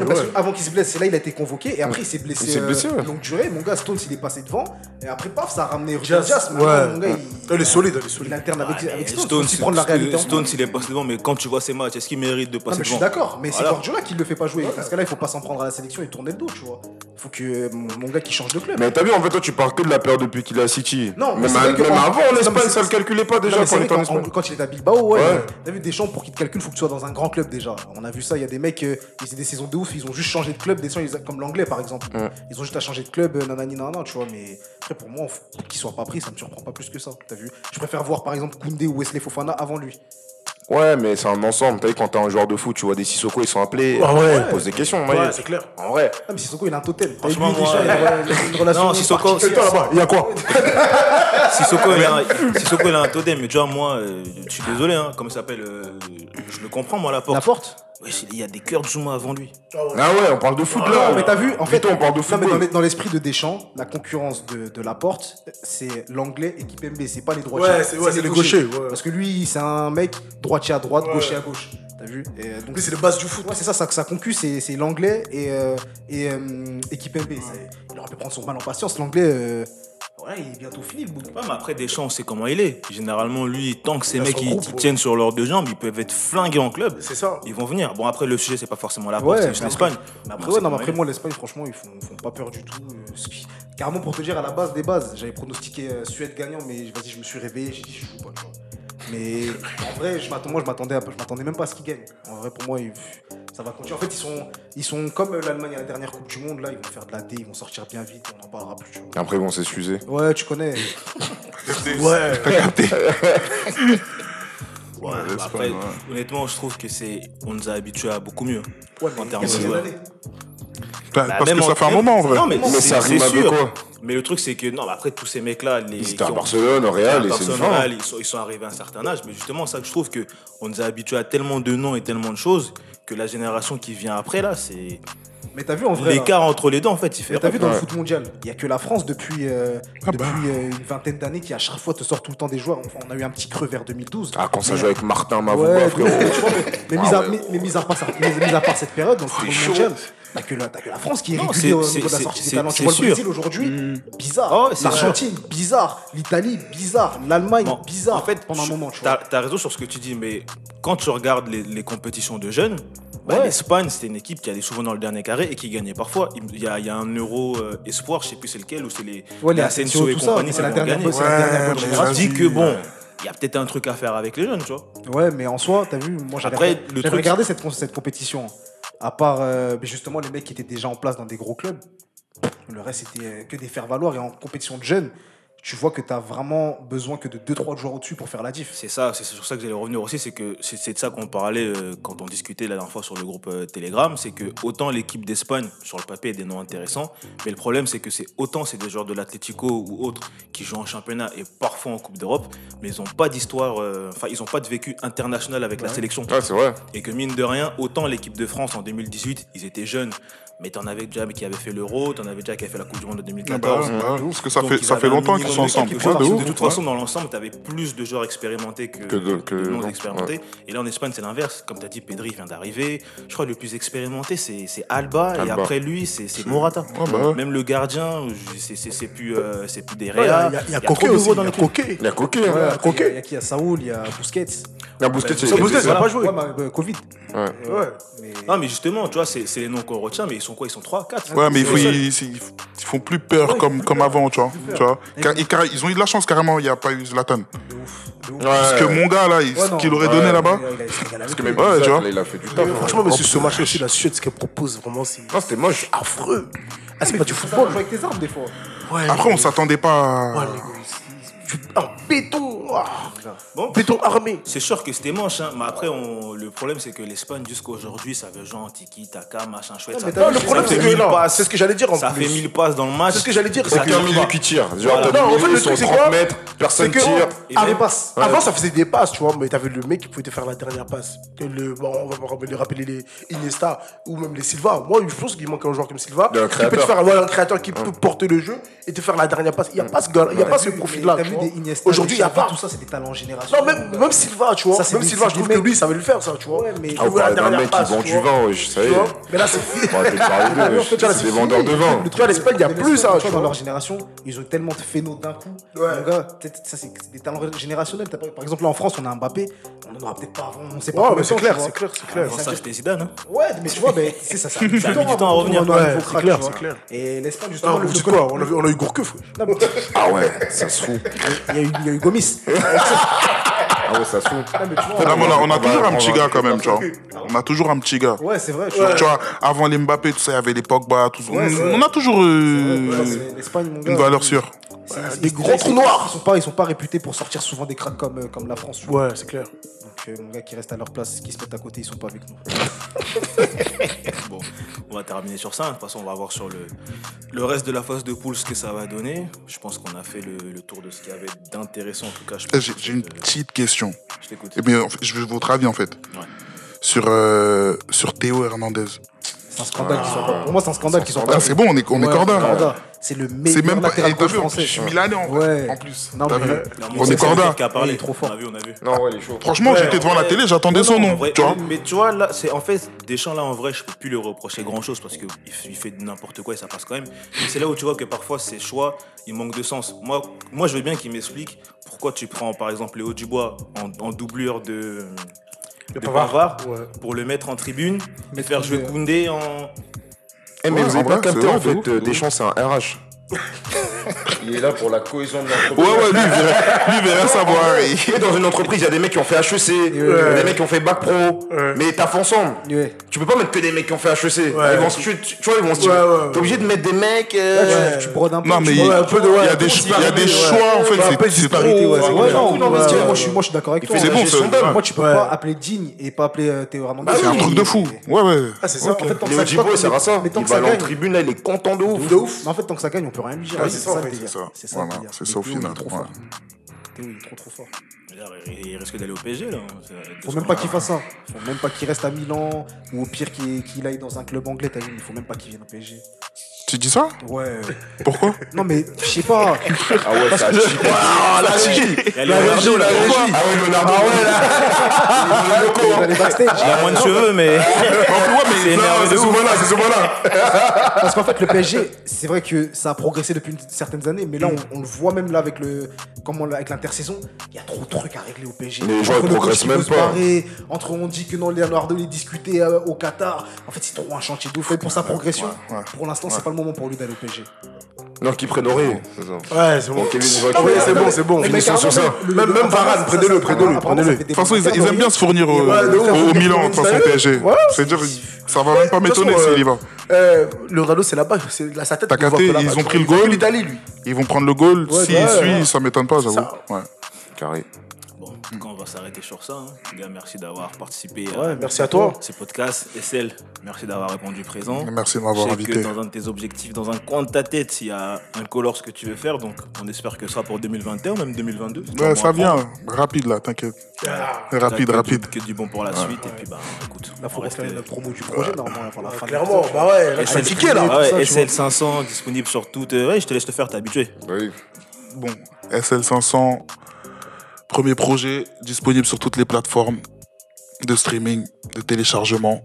Il parce que avant qu'il se blesse, c'est là il a été convoqué et après il s'est blessé, Il s'est blessé, ouais. longue durée. Mon gars Stones il est passé devant et après paf ça a ramené Ruben Diaz. ouais. Mon gars Il est solide, il est il, solide. il alterne avec, avec Stones. Stones, Stones il prend de la réalité. en Stones, main. il est passé devant, mais quand tu vois ses matchs, est-ce qu'il mérite de Non, passer mais je suis devant d'accord, mais c'est Voilà. Guardiola qui le fait pas jouer. Parce que là, il faut pas s'en prendre à la sélection et tourner le dos, tu vois. Faut que euh, mon, gars qui change de club. Mais t'as vu, en fait, toi, tu parles que de la période depuis qu'il est à City. Non, mais avant, en Non, mais Espagne, c'est- ça le calculait pas déjà mais quand il était en Espagne. quand il à Bilbao, ouais. Ouais. T'as vu Deschamps pour qu'il te calcule, faut que tu sois dans un grand club déjà. On a vu ça, il y a des mecs, euh, ils faisaient des saisons de ouf, ils ont juste changé de club. Deschamps, ils- comme l'anglais par exemple. Ils ont juste à changer de club, euh, nanani nanana, tu vois. Mais après, pour moi, faut qu'il soit pas pris, ça me surprend pas plus que ça. T'as vu Je préfère voir par exemple Koundé ou Wesley Fofana avant lui. Ouais, mais c'est un ensemble. T'as vu, quand t'es un joueur de foot, tu vois des Sissoko, ils sont appelés. Ah ouais. Pose des questions. Ouais, ouais. c'est clair. En vrai. Ah, mais Sissoko, il a un totem. T'as vu, déjà, il a une- relation Non, Sissoko, Et toi là-bas, il y a quoi? Sissoko, il a, un- Sissoko, il a un totem, mais tu vois, moi, euh, je suis désolé, hein, comment ça s'appelle euh, Je le comprends, moi, la porte. La porte? Ouais, il y a des cœurs Zuma avant lui. Ah ouais, on parle de foot là. Non, mais t'as vu, en fait, on parle de non, mais dans football. les- dans l'esprit de Deschamps, la concurrence de, de Laporte, c'est l'anglais et Kipembe, c'est pas les droitiers. Ouais, c'est- ouais, c'est les gauchers, ouais. Parce que lui, c'est un mec droitier à droite, gaucher à gauche. T'as vu et, euh, donc, c'est les bases du foot. Ouais, c'est ça, ça, sa concu, c'est l'anglais et, euh, et, euh, et Kipembe. Il aurait pu prendre son mal en patience. L'anglais, euh, ouais, il est bientôt fini le bout. Ouais, mais après, Deschamps, on sait comment il est. Généralement, lui, tant que ces mecs ils, tiennent sur leurs deux jambes, ils peuvent être flingués en club. C'est ça. Ils vont venir. Bon, après, le sujet, c'est pas forcément la porte, c'est juste l'Espagne. Mais après, ouais, non, mais après moi, l'Espagne, franchement, ils font, font pas peur du tout. euh, Carrément, pour te dire, à la base des bases, j'avais pronostiqué euh, Suède gagnant, mais vas-y, je me suis réveillé, j'ai dit, je joue pas, tu vois. Mais en vrai, je m'attends, moi, je m'attendais, à- je m'attendais même pas à ce qu'ils gagnent. En vrai, pour moi, ils- ça va continuer. En fait, ils sont, ils sont comme l'Allemagne à la dernière Coupe du Monde, là, ils vont faire de la D, ils vont sortir bien vite, on n'en parlera plus, tu vois. Après, ils vont s'excuser. Ouais, tu connais. Ouais. Ouais, bah ouais. honnêtement, je trouve que c'est. On nous a habitués à beaucoup mieux. Ouais, En termes de Parce même que ça fait un moment en vrai. Non, mais, ça rime avec quoi Mais le truc, c'est que, non, après, tous ces mecs-là, les. Ils étaient à Barcelone, au Real, et c'est ils, sont, ils sont arrivés à un certain âge. Mais justement, ça que je trouve que on nous a habitués à tellement de noms et tellement de choses que la génération qui vient après, là, c'est. Mais t'as vu en vrai. L'écart entre les deux, en fait, il fait. T'as vu dans le foot mondial, il n'y a que la France depuis, euh, Ah depuis bah. euh, une vingtaine d'années qui à chaque fois te sort tout le temps des joueurs. Enfin, on a eu un petit creux vers 2012. Ah, quand ça joue avec Martin Mavouba, Ouais, frérot. mais, mis Ah à, ouais. mais- mais mis à part, ça- mais mis à part cette période, dans le chaud. mondial, t'as que, la- t'as que la France qui est régulée c'est- au niveau de la sortie des talents. Tu c'est vois le sûr. Brésil aujourd'hui, bizarre. Oh, c'est L'Argentine, bizarre. L'Italie, bizarre. L'Allemagne, Bon, bizarre. En fait, pendant un moment, tu t'as vois. as raison sur ce que tu dis, mais quand tu regardes les, les compétitions de jeunes, bah, Ouais. l'Espagne, c'était une équipe qui allait souvent dans le dernier carré et qui gagnait parfois. Il y a, il y a un euro euh, espoir, je sais plus c'est lequel, ou c'est les, Ouais, les les Asensio, et tout ça, compagnie c'est qui la dernière mais Je dis que bon, il y a peut-être un truc à faire avec les jeunes, tu vois. Ouais, mais en soi, t'as vu, moi j'avais truc, regardé cette, cette compétition. À part euh, justement les mecs qui étaient déjà en place dans des gros clubs, le reste c'était euh, que des faire-valoir. Et en compétition de jeunes, tu vois que t'as vraiment besoin que de 2-3 joueurs au-dessus pour faire la diff. C'est ça, c'est sur ça que j'allais revenir aussi, c'est que c'est de ça qu'on parlait euh, quand on discutait la dernière fois sur le groupe euh, Telegram, c'est que autant l'équipe d'Espagne sur le papier a des noms intéressants, mais le problème c'est que c'est autant c'est des joueurs de l'Atlético ou autres qui jouent en championnat et parfois en Coupe d'Europe, mais ils n'ont pas d'histoire, euh, enfin ils n'ont pas de vécu international avec la sélection. Ouais, c'est vrai. Et que mine de rien, autant l'équipe de France en 2018, ils étaient jeunes, mais t'en avais déjà qui avaient fait l'Euro, t'en avais déjà qui avaient fait la Coupe du Monde en Ah bah, 2014. bah, parce que ça Donc, fait, ça fait longtemps qu'ils sont de ensemble. de ouf, de toute ouais. façon, dans l'ensemble, tu avais plus de joueurs expérimentés que, Que de- que- de non expérimentés. Et là, en Espagne, c'est l'inverse. Comme tu as dit, Pedri vient d'arriver. Je crois que le plus expérimenté, c'est c'est Alba, Et Alba. après lui, c'est c'est Morata. Bah. Même le gardien, c'est- plus, euh, c'est plus des Ouais, Il y a- Réa. il y a- Coquet de aussi. Il y a. Coquet. Il y a Coquet. Hein. il y a- qui Il y a Saoul, il y a Busquets. Il y a Busquets, Bah, il Ça, était Busquets, il déjà a là. pas joué. Euh, Covid. Non, mais justement, tu vois, c'est c'est les noms qu'on retient, mais ils sont quoi? Ils sont 3, 4 Ouais, mais il faut, ils, ils- ils font plus peur Ouais, comme, ils avant, tu vois. Ils Tu vois? Car- ils, car- ils ont eu de la chance carrément, il n'y a pas eu Zlatan. De ouf. De ouf. Parce que mon gars, là, il- Ouais, ce qu'il aurait Ouais, donné ouais, là-bas. Parce que même Ouais, tu vois. là, il a fait du Ouais, taf. hein. Franchement, mais sur ce match aussi, la Suède, ce qu'elle propose, vraiment, c'est Non, c'était moche. affreux. Ah, c'est pas du football. avec tes armes des fois. Ouais. Après, on s'attendait pas Ouais, Un béton. Bon, Béton armé. c'est sûr que c'était moche, hein, mais après, on- le problème, c'est que l'Espagne, jusqu'à aujourd'hui, ça veut jouer en tiki, taka, machin chouette. Non, ça Non, le problème, c'est que c'est ce que j'allais dire en Ça plus. fait 1000 passes dans le match. C'est ce que j'allais dire. C'est que- milieu qui tire. Genre, Voilà. Non, en des fait, milieux, le truc, c'est 30 quoi mètres, personne C'est que- tire. Et Avant, passe. Avant, ça faisait des passes, tu vois, mais t'avais le mec qui pouvait te faire la dernière passe. Que Le, bon, on va pas rappeler, rappeler les Iniesta ou même les Silva. Moi, je pense qu'il manque un joueur comme Silva. Un qui peut te créateur. faire ouais, un créateur qui peut porter le jeu et te faire la dernière passe. Il n'y a pas ce gars, il y a T'as pas ce vu- profil-là. Tu vois. des Iniesta, Aujourd'hui, il n'y a pas. Tout ça, c'est des talents générationnels. Non, même, même Silva, tu vois. Ça, même Silva, je trouve que lui, il savait le faire, ça, tu vois. Ouais, mais- Il Ah, trouvait la mec qui vend tu du vois. vin, ça Tu est. vois. Mais là, c'est va Ah, C'est des vendeurs de vin. Le truc à l'Espagne, il n'y a plus ça, tu tu vois, dans vois. leur génération, ils ont tellement de phénos d'un coup. Ouais. Ça c'est des talents générationnels. Par exemple, là en France, on a un Mbappé, on en aura peut-être pas avant, on sait pas. Ouais, c'est clair, tu vois. c'est clair, c'est clair. Ça, c'était Zidane. hein. Ouais, mais tu vois, ben, c'est ça, ça a mis du Ça temps à revenir. Ouais, c'est crack, clair, tu vois. c'est clair. Et l'Espagne, justement, le- quoi? on a, eu Gourcuff. ouais. Ah ouais, ça se fout. Il y a eu- il y a eu Gomis? Ah ouais, ça. Ah, mais tu vois, Non, mais on a, on a toujours un petit gars quand même, tu vois. On a toujours un petit gars. Ouais, c'est vrai. tu vois. Tu vois, avant les Mbappé, tout ça, il y avait les Pogba, tout ça. Ouais, c'est on, on a toujours euh, Ouais, c'est- L'Espagne, mon gars. une valeur sûre. c'est- des gros trous noirs. Ils sont pas, ils sont pas réputés pour sortir souvent des cracks comme, euh, comme la France. tu vois. Ouais, c'est clair. Donc, euh, mon gars qui reste à leur place, qui se mettent à côté, ils sont pas avec nous. Bon, on va terminer sur ça. De toute façon, on va voir sur le, le reste de la phase de poule ce que ça va donner. Je pense qu'on a fait le, le tour de ce qu'il y avait d'intéressant en tout cas. je pense J'ai que, j'ai une euh, petite question. Je t'écoute. Eh bien, en fait, je veux votre avis en fait. Ouais. Sur, euh, sur Théo Hernandez. C'est un scandale qu'ils soient pas. Pour moi, c'est un scandale qu'ils soient pas. Ah, c'est bon, on est, on est Ouais, corda. C'est le C'est meilleur même pas. latéral gauche vu, français. je suis milanais en, Ouais. en plus. Non, mais- vu Non, est corda. qui a parlé. Il est trop fort. On a vu, on a vu. Non, ouais, il est chaud. Franchement, j'étais devant la télé, j'attendais son nom. vrai, Tu vois mais tu vois, là, c'est en fait, Deschamps, là, en vrai, je peux plus lui reprocher grand chose parce qu'il il fait n'importe quoi et ça passe quand même. Mais c'est là où tu vois que parfois ses choix, ils manquent de sens. Moi, moi je veux bien qu'il m'explique pourquoi tu prends, par exemple, Léo Dubois en, en doublure de, de Pavard. Pavard Ouais. pour le mettre en tribune, mais Mettre faire jouer. Koundé en. Eh, mais vous avez pas capté en fait, euh. Deschamps, c'est un RH. Il est là pour la cohésion de Ouais, l'entreprise. ouais, lui, il veut, lui, il veut rien savoir. Il- Tu sais, dans une entreprise, il y a des mecs qui ont fait HEC, des mecs qui ont fait bac pro, mais taffent ensemble. Ouais. Tu peux pas mettre que des mecs qui ont fait HEC. Ouais. Ils vont se tuer, tu tu vois, ils vont se tuer. Ouais, ouais, ouais. T'es obligé de mettre des mecs. euh, Là, tu, tu brodes un peu. Non, mais il ouais, y a des, choix, en ouais. fait, Ouais, c'est disparité, ouais, Ouais, Ouais, non, ouais, mais ouais, ouais. moi, je suis, moi, je suis d'accord avec toi. C'est bon. Moi, tu peux Ouais. pas appeler Digne et pas appeler euh, Théo Hernandez. C'est un truc de fou. Ouais, ouais. Ah, c'est ça. En fait, tant que Léo ça- ça. mais tant Il que va ça aller en gagne. tribune, là, il est content de ouf. De ouf. Mais en fait, tant que ça gagne, on peut rien lui dire. Ouais, c'est ça, le délire. c'est ça. C'est ça. Voilà, c'est au il final, trop ouais. fort. Théo, il est trop trop fort. Il risque d'aller au PSG, là. De Faut même pas qu'il fasse ça. Faut même pas qu'il reste à Milan ou au pire qu'il qu'il aille dans un club anglais. T'as vu, il faut même pas qu'il vienne au PSG. Tu dis ça Ouais. Pourquoi Non mais je sais pas. Ah ouais, ça chie. Ah, la chie. La Leonardo, la régie. Ah ouais, Leonardo. Ah ouais, là. Il backstage. Il a moins de cheveux, mais. Ouais, mais C'est souvent là, c'est souvent là. Parce qu'en fait, le PSG, c'est vrai que ça a progressé depuis une- certaines années, mais là, on, on le voit même là avec le, comment, avec l'intersaison, il y a trop de trucs à régler au PSG. Les gens, Entre ils progressent même pas. barrer, entre on dit que non, Leonardo il discutait euh, au Qatar. En fait, c'est trop un chantier de ouf. Pour sa progression, ouais, ouais. pour l'instant, c'est pas le moment pour lui d'aller au PSG. Non, qui prennent Auré. Ouais, c'est bon. Kevin Ah ouais, c'est bon, c'est bon. Finissons sur ça. le- Même le- même Varane, prenez-le, prenez-le, prenez-le. De toute façon, ils, aiment bien se fournir au, Milan, de toute façon, PSG. C'est-à-dire, ça va même pas m'étonner s'il y va. Euh, Leonardo, c'est là-bas, c'est là, sa tête. T'as capté, ils ont pris le goal. Ils vont prendre le goal. Suivent, ouais. ça m'étonne pas, j'avoue. Ouais. Carré. En tout cas, on va s'arrêter sur ça. hein. Les gars, merci d'avoir participé Ouais, merci à toi. ces podcasts. SL, merci d'avoir répondu présent. Merci de m'avoir Je sais invité. que dans un de tes objectifs, dans un coin de ta tête, il y a un color ce que tu veux faire. Donc, on espère que ce sera pour 2021 ou même 2022. C'est Ouais, ça à vient. Rapide, là, t'inquiète. En Rapide, tout rapide. Que, que du bon pour la suite. Et puis, bah, écoute, Là, faut on reste- refaire la promo du projet, normalement, avant la fin de Clairement, bah ouais, là, SL, c'est ticket, là. Ah ouais, tout ça, tu SL 500 disponible sur toutes. euh, Ouais, je te laisse le faire, t'es habitué. Oui. Bon, SL500, premier projet disponible sur toutes les plateformes de streaming, de téléchargement.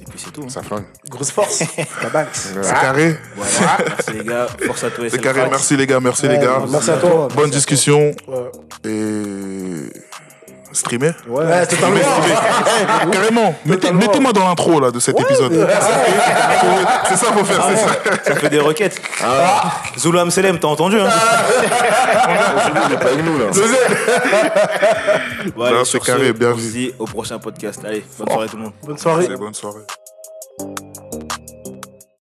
Et puis c'est tout. hein. Ça flingue. Grosse force. Tabac. C'est carré Voilà, merci les gars. Force à toi, C'est carré. Merci les gars, merci les gars. Merci à toi. Bonne discussion Ouais. et streamer. Ouais, totalement. Eh, carrément. Mettez- Mettez-moi dans l'intro là de cet épisode. C'est ça, faut faire. c'est ça. Ça fait des requêtes. Zulu Amselem, t'as entendu hein Il est pas avec nous, là. Bon, allez, c'est carré, ce, bien on vu. se dit au prochain podcast. Allez, bonne soirée tout le monde. Bonne soirée. Bonne soirée.